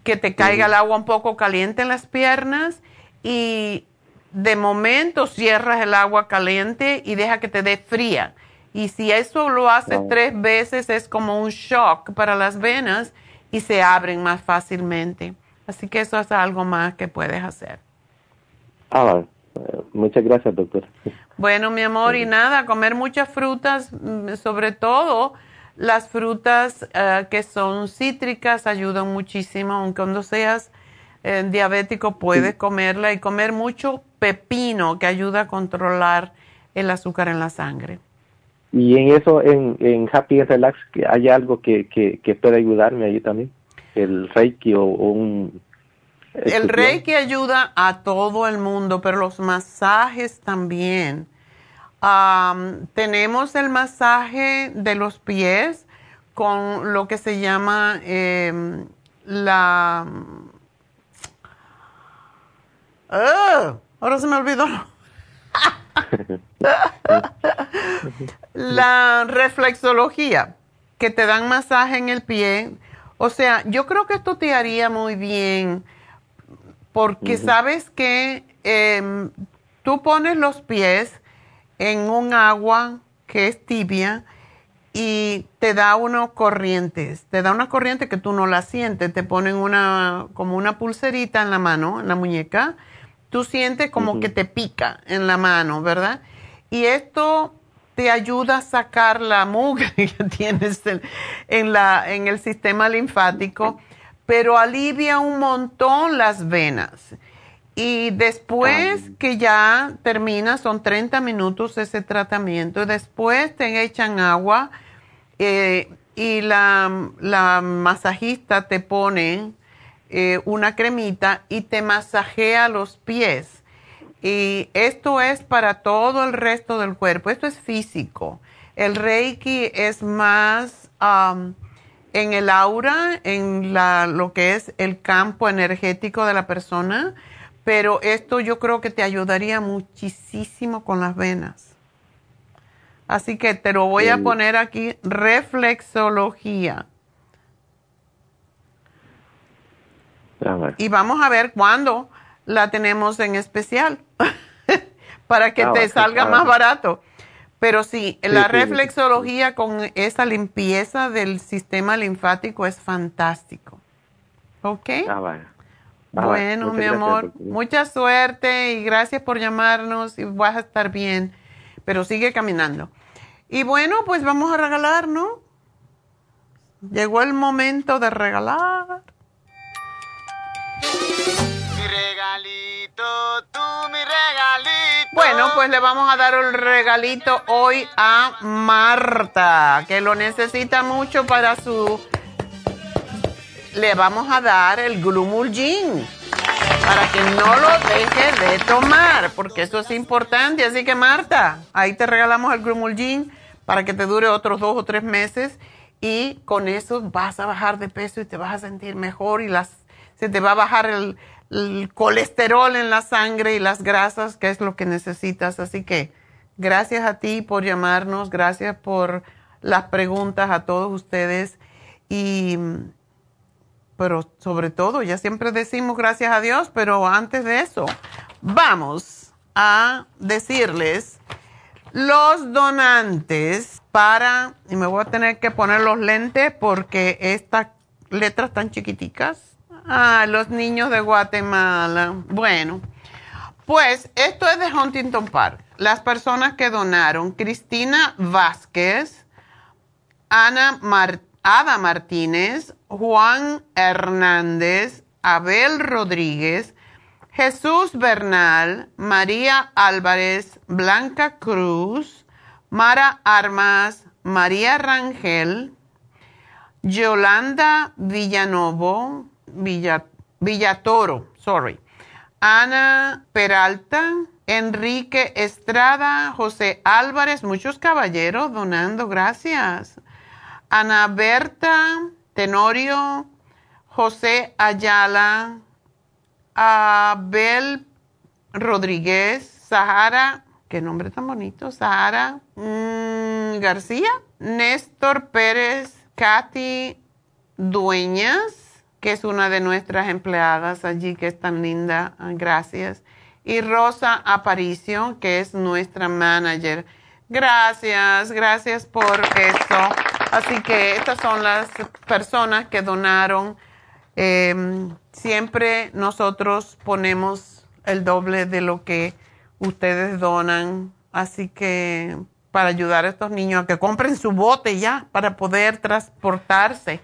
que te caiga el agua un poco caliente en las piernas y de momento cierras el agua caliente y deja que te dé fría. Y si eso lo haces tres veces es como un shock para las venas y se abren más fácilmente. Así que eso es algo más que puedes hacer. Ah, muchas gracias, doctor. Bueno, mi amor, y nada, comer muchas frutas, mm, sobre todo las frutas eh, que son cítricas ayudan muchísimo, aunque cuando seas diabético puede comerla y comer mucho pepino que ayuda a controlar el azúcar en la sangre. Y en eso, en, en Happy Relax, ¿hay algo que, que, puede ayudarme ahí también? ¿El Reiki o, un...? El Reiki ayuda a todo el mundo, pero los masajes también. tenemos el masaje de los pies con lo que se llama em, la ¡Ah! ahora se me olvidó. la reflexología, que te dan masaje en el pie. O sea, yo creo que esto te haría muy bien, porque sabes que em, tú pones los pies en un agua que es tibia y te da unos corrientes, te da una corriente que tú no la sientes, te ponen una como una pulserita en la mano, en la muñeca, tú sientes como que te pica en la mano, ¿verdad? Y esto te ayuda a sacar la mugre que tienes en, la, en el sistema linfático, pero alivia un montón las venas. Y después que ya termina, son 30 minutos ese tratamiento, y después te echan agua eh, y la, la, masajista te pone eh, una cremita y te masajea los pies y esto es para todo el resto del cuerpo. Esto es físico. El Reiki es más en el aura, en la, lo que es el campo energético de la persona, pero esto yo creo que te ayudaría muchísimo con las venas. Así que te lo voy a poner aquí, reflexología. Y vamos a ver cuándo la tenemos en especial para que ah, te salga más barato. Pero sí, la reflexología con esa limpieza del sistema linfático es fantástico. ¿Ok? Ah, ah, bueno, mi amor, mucha suerte y gracias por llamarnos y vas a estar bien, pero sigue caminando. Y bueno, pues vamos a regalar, ¿no? Llegó el momento de regalar tú mi regalito. Bueno, pues le vamos a dar un regalito hoy a Marta, que lo necesita mucho para su... Le vamos a dar el Glumulgin para que no lo deje de tomar, porque eso es importante. Así que Marta, ahí te regalamos el Glumulgin para que te dure otros dos o tres meses y con eso vas a bajar de peso y te vas a sentir mejor y las, se te va a bajar el, el colesterol en la sangre y las grasas, que es lo que necesitas. Así que gracias a ti por llamarnos, gracias por las preguntas a todos ustedes y pero sobre todo, ya siempre decimos gracias a Dios, pero antes de eso, vamos a decirles los donantes para, y me voy a tener que poner los lentes porque estas letras tan chiquiticas Ah, los niños de Guatemala. Bueno, pues esto es de Huntington Park. Las personas que donaron, Cristina Vázquez, Ana Ada Martínez, Juan Hernández, Abel Rodríguez, Jesús Bernal, María Álvarez, Blanca Cruz, Mara Armas, María Rangel, Yolanda Villanovo, Villatoro, sorry. Ana Peralta, Enrique Estrada, José Álvarez, muchos caballeros donando, gracias. Ana Berta, Tenorio, José Ayala, Abel Rodríguez, Sahara, qué nombre tan bonito, Sahara mm, García, Néstor Pérez, Katy Dueñas, que es una de nuestras empleadas allí, que es tan linda, ah, gracias. Y Rosa Aparicio, que es nuestra manager. Gracias, gracias por eso. Así que estas son las personas que donaron. Em, siempre nosotros ponemos el doble de lo que ustedes donan. Así que para ayudar a estos niños a que compren su bote ya para poder transportarse.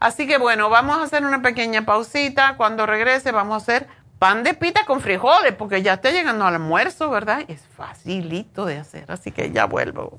Así que bueno, vamos a hacer una pequeña pausita. Cuando regrese vamos a hacer pan de pita con frijoles, porque ya está llegando al almuerzo, ¿verdad? Es facilito de hacer, así que ya vuelvo.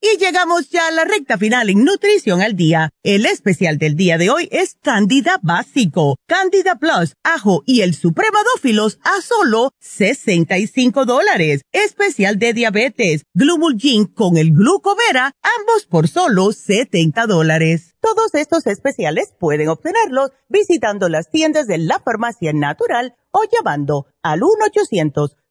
Y llegamos ya a la recta final en Nutrición al Día. El especial del día de hoy es Candida Básico, Candida Plus, Ajo y el Supremadófilos a solo 65 dólares. Especial de diabetes, Glumulgin con el Glucovera, ambos por solo 70 dólares. Todos estos especiales pueden obtenerlos visitando las tiendas de la Farmacia Natural o llamando al 1 800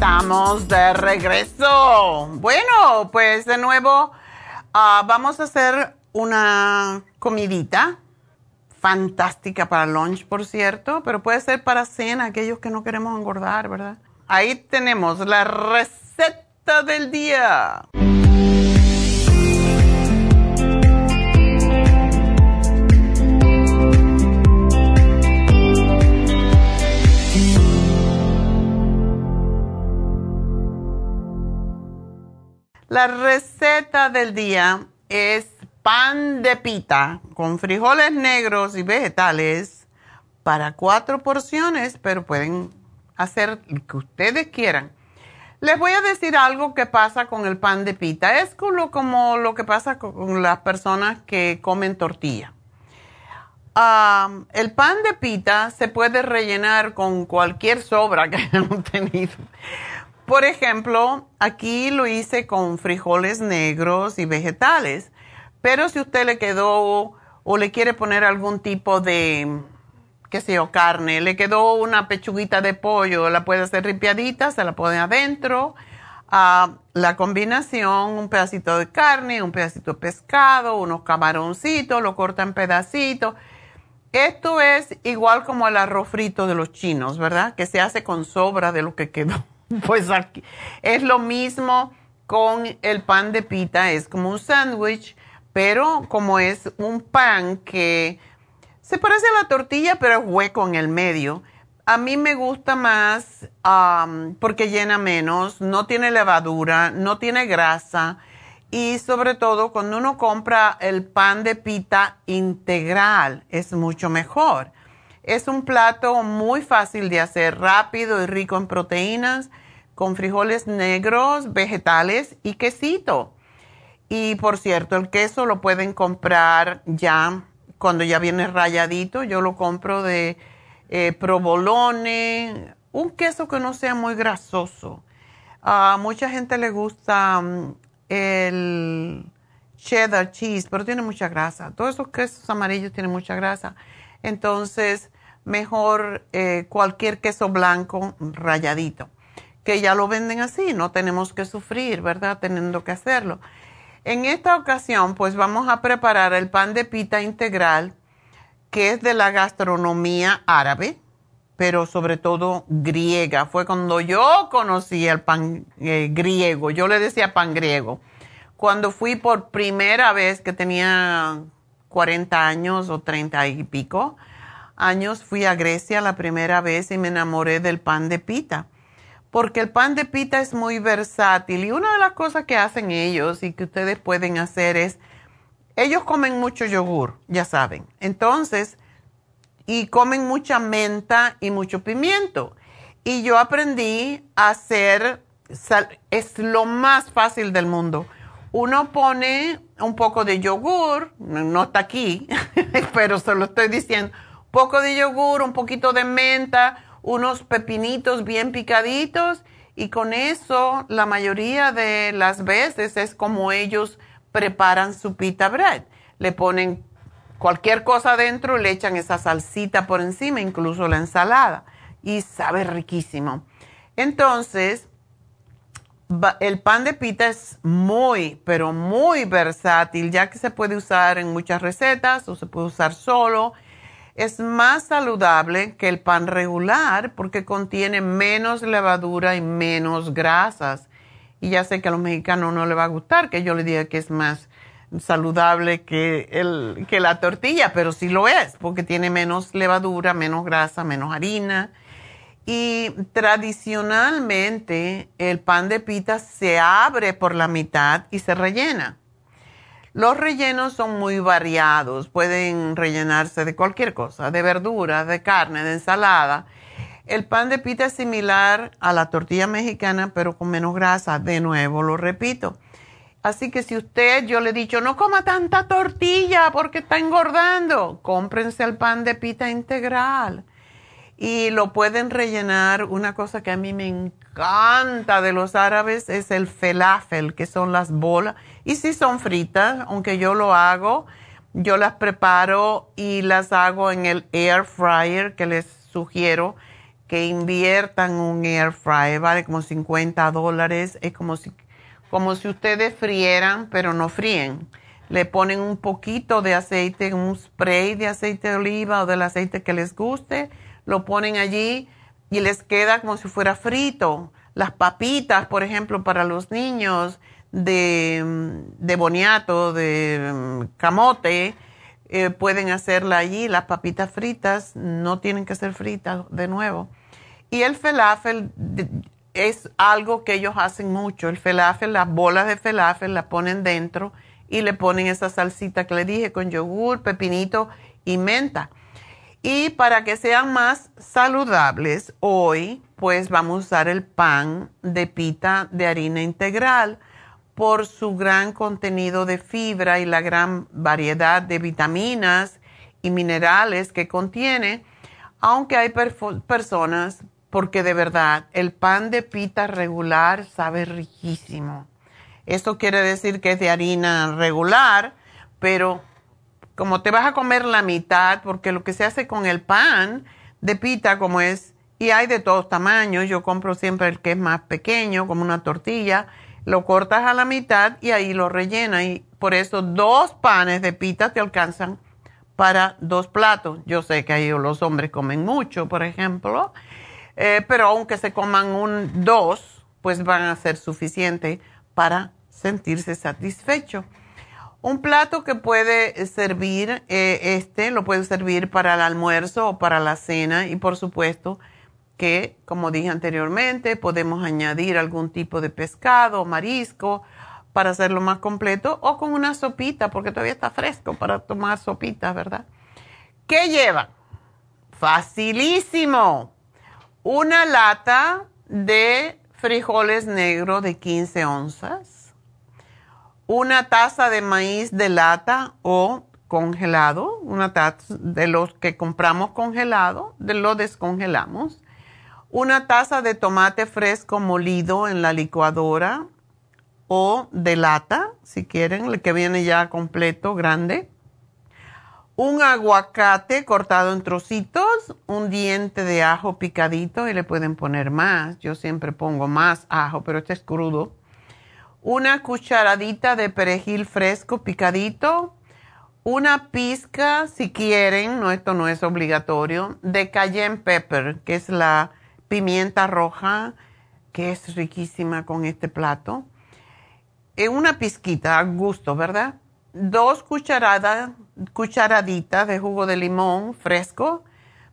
Estamos de regreso. Bueno, pues de nuevo ah, vamos a hacer una comidita fantástica para lunch, por cierto, pero puede ser para cena, aquellos que no queremos engordar, ¿verdad? Ahí tenemos la receta del día. La receta del día es pan de pita con frijoles negros y vegetales para cuatro porciones, pero pueden hacer lo que ustedes quieran. Les voy a decir algo que pasa con el pan de pita. Es como, lo que pasa con las personas que comen tortilla. el pan de pita se puede rellenar con cualquier sobra que hayan tenido. Por ejemplo, aquí lo hice con frijoles negros y vegetales, pero si usted le quedó o le quiere poner algún tipo de, qué sé yo, carne, le quedó una pechuguita de pollo, la puede hacer ripiadita, se la pone adentro. Ah, la combinación, un pedacito de carne, un pedacito de pescado, unos camaroncitos, lo corta en pedacitos. Esto es igual como el arroz frito de los chinos, ¿verdad? Que se hace con sobra de lo que quedó. Pues aquí es lo mismo con el pan de pita, es como un sándwich, pero como es un pan que se parece a la tortilla, pero es hueco en el medio. A mí me gusta más porque llena menos, no tiene levadura, no tiene grasa y sobre todo cuando uno compra el pan de pita integral es mucho mejor. Es un plato muy fácil de hacer, rápido y rico en proteínas con frijoles negros, vegetales y quesito. Y por cierto, el queso lo pueden comprar ya cuando ya viene rayadito. Yo lo compro de eh, provolone, un queso que no sea muy grasoso. A mucha gente le gusta mm, el cheddar cheese, pero tiene mucha grasa. Todos esos quesos amarillos tienen mucha grasa. Entonces, mejor eh, cualquier queso blanco rayadito que ya lo venden así, no tenemos que sufrir, ¿verdad? Teniendo que hacerlo. En esta ocasión, pues vamos a preparar el pan de pita integral, que es de la gastronomía árabe, pero sobre todo griega. Fue cuando yo conocí el pan eh, griego, yo le decía pan griego. Cuando fui por primera vez, que tenía 40 años o 30 y pico años, fui a Grecia la primera vez y me enamoré del pan de pita porque el pan de pita es muy versátil y una de las cosas que hacen ellos y que ustedes pueden hacer es, ellos comen mucho yogur, ya saben, entonces, y comen mucha menta y mucho pimiento. Y yo aprendí a hacer, es lo más fácil del mundo. Uno pone un poco de yogur, no está aquí, pero se lo estoy diciendo, un poco de yogur, un poquito de menta, unos pepinitos bien picaditos y con eso la mayoría de las veces es como ellos preparan su pita bread. Le ponen cualquier cosa adentro y le echan esa salsita por encima, incluso la ensalada y sabe riquísimo. Entonces, el pan de pita es muy, pero muy versátil, ya que se puede usar en muchas recetas o se puede usar solo. Es más saludable que el pan regular porque contiene menos levadura y menos grasas. Y ya sé que a los mexicanos no les va a gustar que yo le diga que es más saludable que, el, que la tortilla, pero sí lo es porque tiene menos levadura, menos grasa, menos harina y tradicionalmente el pan de pita se abre por la mitad y se rellena. Los rellenos son muy variados, pueden rellenarse de cualquier cosa, de verdura, de carne, de ensalada. El pan de pita es similar a la tortilla mexicana, pero con menos grasa. De nuevo, lo repito. Así que si usted, yo le he dicho, no coma tanta tortilla porque está engordando, cómprense el pan de pita integral y lo pueden rellenar. Una cosa que a mí me encanta de los árabes es el felafel, que son las bolas. Y si son fritas, aunque yo lo hago, yo las preparo y las hago en el air fryer, que les sugiero que inviertan un air fryer, vale como 50 dólares. Es como si, como si ustedes frieran, pero no fríen. Le ponen un poquito de aceite, un spray de aceite de oliva o del aceite que les guste lo ponen allí y les queda como si fuera frito. Las papitas, por ejemplo, para los niños de, de boniato, de mm, camote, eh, pueden hacerla allí. Las papitas fritas no tienen que ser fritas de nuevo. Y el felafel es algo que ellos hacen mucho. El felafel, las bolas de felafel las ponen dentro y le ponen esa salsita que le dije con yogur, pepinito y menta. Y para que sean más saludables, hoy pues vamos a usar el pan de pita de harina integral por su gran contenido de fibra y la gran variedad de vitaminas y minerales que contiene, aunque hay personas, porque de verdad el pan de pita regular sabe riquísimo. Esto quiere decir que es de harina regular, pero como te vas a comer la mitad, porque lo que se hace con el pan de pita, como es, y hay de todos tamaños, yo compro siempre el que es más pequeño, como una tortilla, lo cortas a la mitad y ahí lo rellenas. Y por eso dos panes de pita te alcanzan para dos platos. Yo sé que ahí los hombres comen mucho, por ejemplo, eh, pero aunque se coman un dos, pues van a ser suficientes para sentirse satisfecho. Un plato que puede servir, eh, este lo puede servir para el almuerzo o para la cena y por supuesto que, como dije anteriormente, podemos añadir algún tipo de pescado o marisco para hacerlo más completo o con una sopita porque todavía está fresco para tomar sopitas, ¿verdad? ¿Qué lleva? Facilísimo. Una lata de frijoles negros de 15 onzas una taza de maíz de lata o congelado, una taza de los que compramos congelado, de lo descongelamos, una taza de tomate fresco molido en la licuadora o de lata, si quieren, el que viene ya completo, grande, un aguacate cortado en trocitos, un diente de ajo picadito y le pueden poner más, yo siempre pongo más ajo, pero este es crudo una cucharadita de perejil fresco picadito, una pizca, si quieren, no, esto no es obligatorio, de cayenne pepper, que es la pimienta roja, que es riquísima con este plato. Eh, una pizquita a gusto, ¿verdad? Dos cucharadas, cucharaditas de jugo de limón fresco,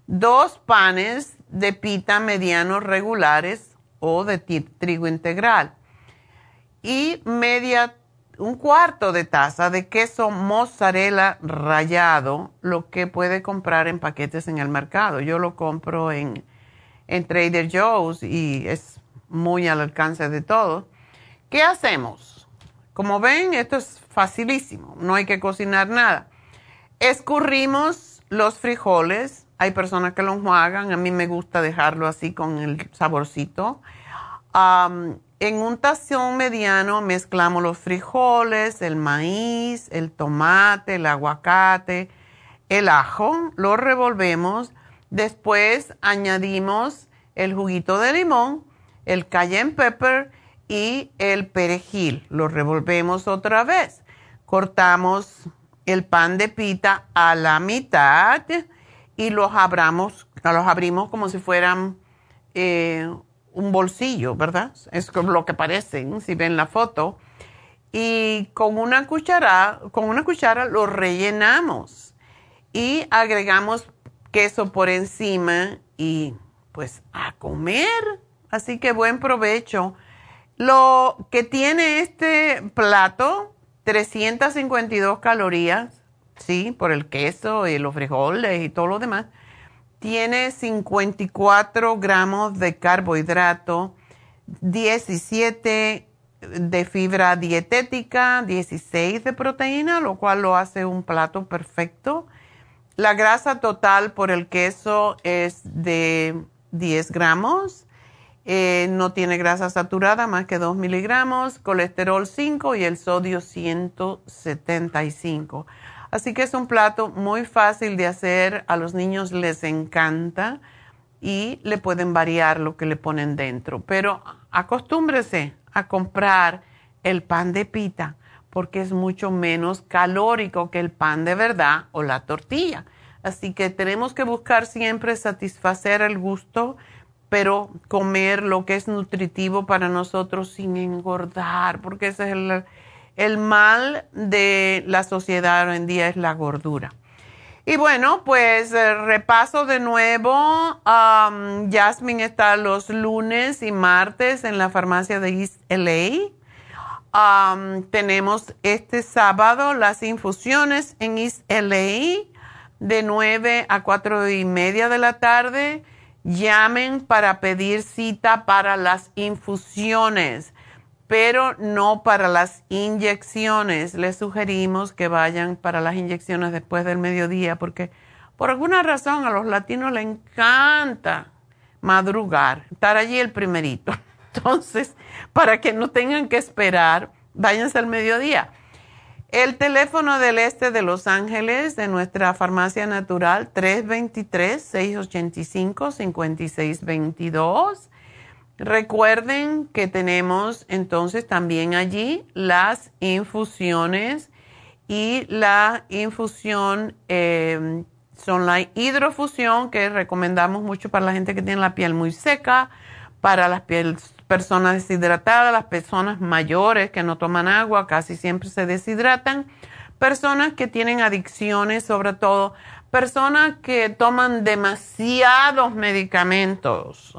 dos panes de pita medianos regulares o de trigo integral y media, un cuarto de taza de queso mozzarella rallado, lo que puede comprar en paquetes en el mercado. Yo lo compro en, en Trader Joe's y es muy al alcance de todos. ¿Qué hacemos? Como ven, esto es facilísimo, no hay que cocinar nada. Escurrimos los frijoles, hay personas que los hagan, a mí me gusta dejarlo así con el saborcito. En un tazón mediano mezclamos los frijoles, el maíz, el tomate, el aguacate, el ajo, lo revolvemos, después añadimos el juguito de limón, el cayenne pepper y el perejil. Lo revolvemos otra vez. Cortamos el pan de pita a la mitad y los, abramos, los abrimos como si fueran eh, un bolsillo, ¿verdad? Es lo que parecen, si ven la foto. Y con una cuchara, con una cuchara lo rellenamos y agregamos queso por encima y pues a comer. Así que buen provecho. Lo que tiene este plato, 352 calorías, ¿sí? Por el queso y los frijoles y todo lo demás. Tiene 54 gramos de carbohidrato, 17 de fibra dietética, 16 de proteína, lo cual lo hace un plato perfecto. La grasa total por el queso es de 10 gramos eh, no tiene grasa saturada más que 2 miligramos, colesterol 5 y el sodio 175. Así que es un plato muy fácil de hacer, a los niños les encanta y le pueden variar lo que le ponen dentro. Pero acostúmbrese a comprar el pan de pita porque es mucho menos calórico que el pan de verdad o la tortilla. Así que tenemos que buscar siempre satisfacer el gusto pero comer lo que es nutritivo para nosotros sin engordar, porque ese es el, mal de la sociedad hoy en día, es la gordura. Y bueno, pues eh, repaso de nuevo. Um, Jasmine está los lunes y martes en la farmacia de East LA. tenemos este sábado las infusiones en East LA de 9 a 4 y media de la tarde Llamen para pedir cita para las infusiones, pero no para las inyecciones. Les sugerimos que vayan para las inyecciones después del mediodía porque por alguna razón a los latinos les encanta madrugar, estar allí el primerito. Entonces, para que no tengan que esperar, váyanse al mediodía. El teléfono del este de Los Ángeles de nuestra farmacia natural 323-685-5622. Recuerden que tenemos entonces también allí las infusiones y la infusión eh, son la hidrofusión que recomendamos mucho para la gente que tiene la piel muy seca, para las personas deshidratadas, las personas mayores que no toman agua, casi siempre se deshidratan, personas que tienen adicciones, sobre todo personas que toman demasiados medicamentos.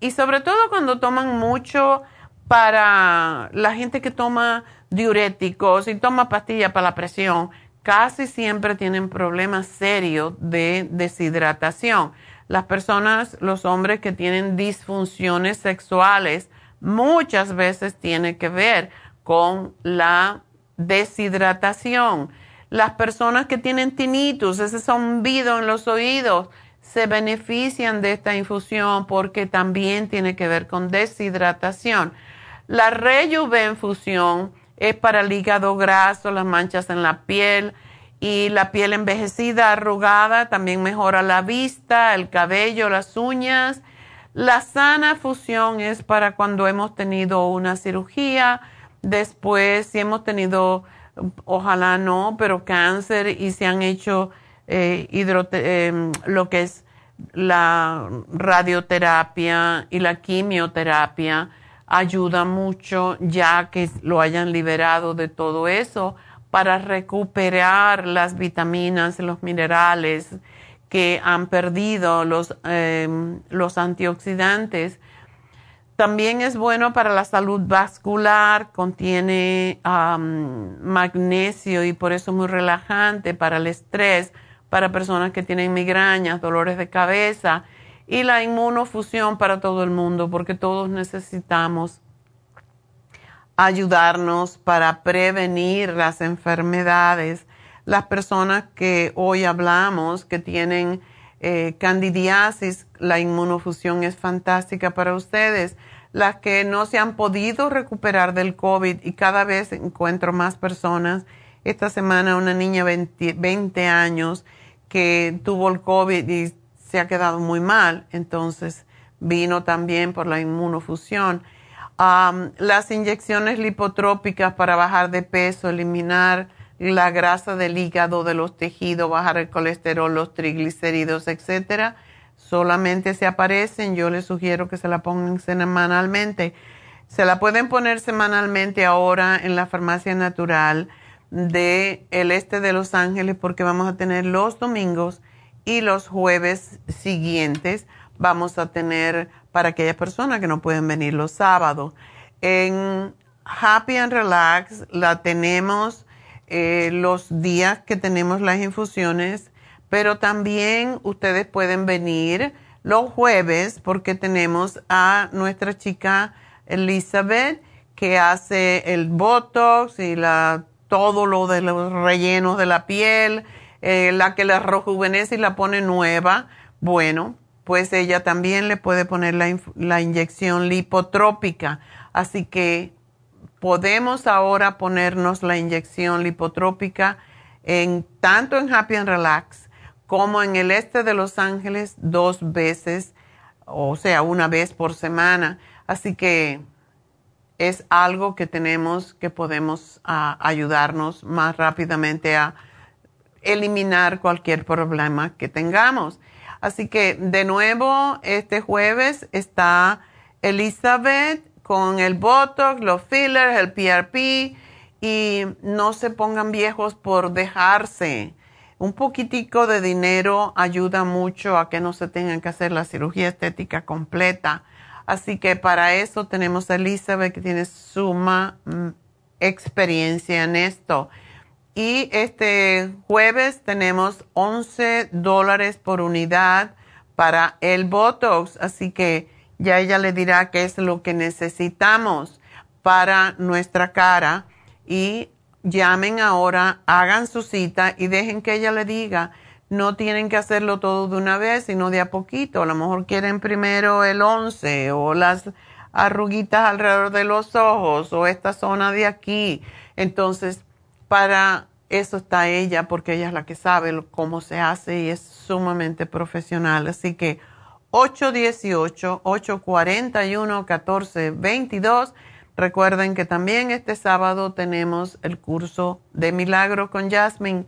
Y sobre todo cuando toman mucho para la gente que toma diuréticos y toma pastillas para la presión, casi siempre tienen problemas serios de deshidratación las personas, los hombres que tienen disfunciones sexuales, muchas veces tiene que ver con la deshidratación. Las personas que tienen tinnitus, ese zumbido en los oídos, se benefician de esta infusión porque también tiene que ver con deshidratación. La rejuvenfusión es para el hígado graso, las manchas en la piel, y la piel envejecida, arrugada, también mejora la vista, el cabello, las uñas. La sana fusión es para cuando hemos tenido una cirugía, después si hemos tenido, ojalá no, pero cáncer y se han hecho eh, em, lo que es la radioterapia y la quimioterapia, ayuda mucho ya que lo hayan liberado de todo eso para recuperar las vitaminas, los minerales que han perdido los, em, los antioxidantes. También es bueno para la salud vascular, contiene magnesio y por eso es muy relajante para el estrés, para personas que tienen migrañas, dolores de cabeza y la inmunofusión para todo el mundo, porque todos necesitamos ayudarnos para prevenir las enfermedades. Las personas que hoy hablamos, que tienen eh, candidiasis, la inmunofusión es fantástica para ustedes. Las que no se han podido recuperar del COVID y cada vez encuentro más personas. Esta semana una niña de 20 años que tuvo el COVID y se ha quedado muy mal, entonces vino también por la inmunofusión. las inyecciones lipotrópicas para bajar de peso, eliminar la grasa del hígado, de los tejidos, bajar el colesterol, los triglicéridos, etcétera, solamente se aparecen. Yo les sugiero que se la pongan semanalmente. Se la pueden poner semanalmente ahora en la farmacia natural del el este de Los Ángeles porque vamos a tener los domingos y los jueves siguientes vamos a tener para aquellas personas que no pueden venir los sábados. En Happy and Relax la tenemos eh, los días que tenemos las infusiones, pero también ustedes pueden venir los jueves porque tenemos a nuestra chica Elizabeth que hace el Botox y la, todo lo de los rellenos de la piel eh, la que la rejuvenece y la pone nueva, bueno, pues ella también le puede poner la, la inyección lipotrópica. Así que podemos ahora ponernos la inyección lipotrópica en, tanto en Happy and Relax como en el este de Los Ángeles dos veces, o sea, una vez por semana. Así que es algo que tenemos que podemos ah, ayudarnos más rápidamente a eliminar cualquier problema que tengamos. Así que de nuevo, este jueves está Elizabeth con el Botox, los fillers, el PRP y no se pongan viejos por dejarse. Un poquitico de dinero ayuda mucho a que no se tengan que hacer la cirugía estética completa. Así que para eso tenemos a Elizabeth que tiene suma mm, experiencia en esto. Y este jueves tenemos 11 dólares por unidad para el Botox, así que ya ella le dirá qué es lo que necesitamos para nuestra cara y llamen ahora, hagan su cita y dejen que ella le diga. No tienen que hacerlo todo de una vez, sino de a poquito. A lo mejor quieren primero el 11 o las arruguitas alrededor de los ojos o esta zona de aquí. Entonces, para eso está ella, porque ella es la que sabe cómo se hace y es sumamente profesional. Así que 818-841-1422. Recuerden que también este sábado tenemos el curso de Milagro con Jasmine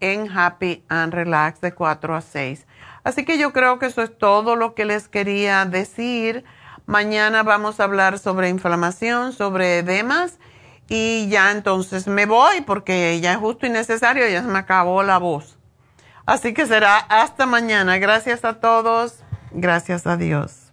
en Happy and Relax de 4 a 6. Así que yo creo que eso es todo lo que les quería decir. Mañana vamos a hablar sobre inflamación, sobre edemas y ya entonces me voy porque ya es justo y necesario, ya se me acabó la voz. Así que será hasta mañana. Gracias a todos. Gracias a Dios.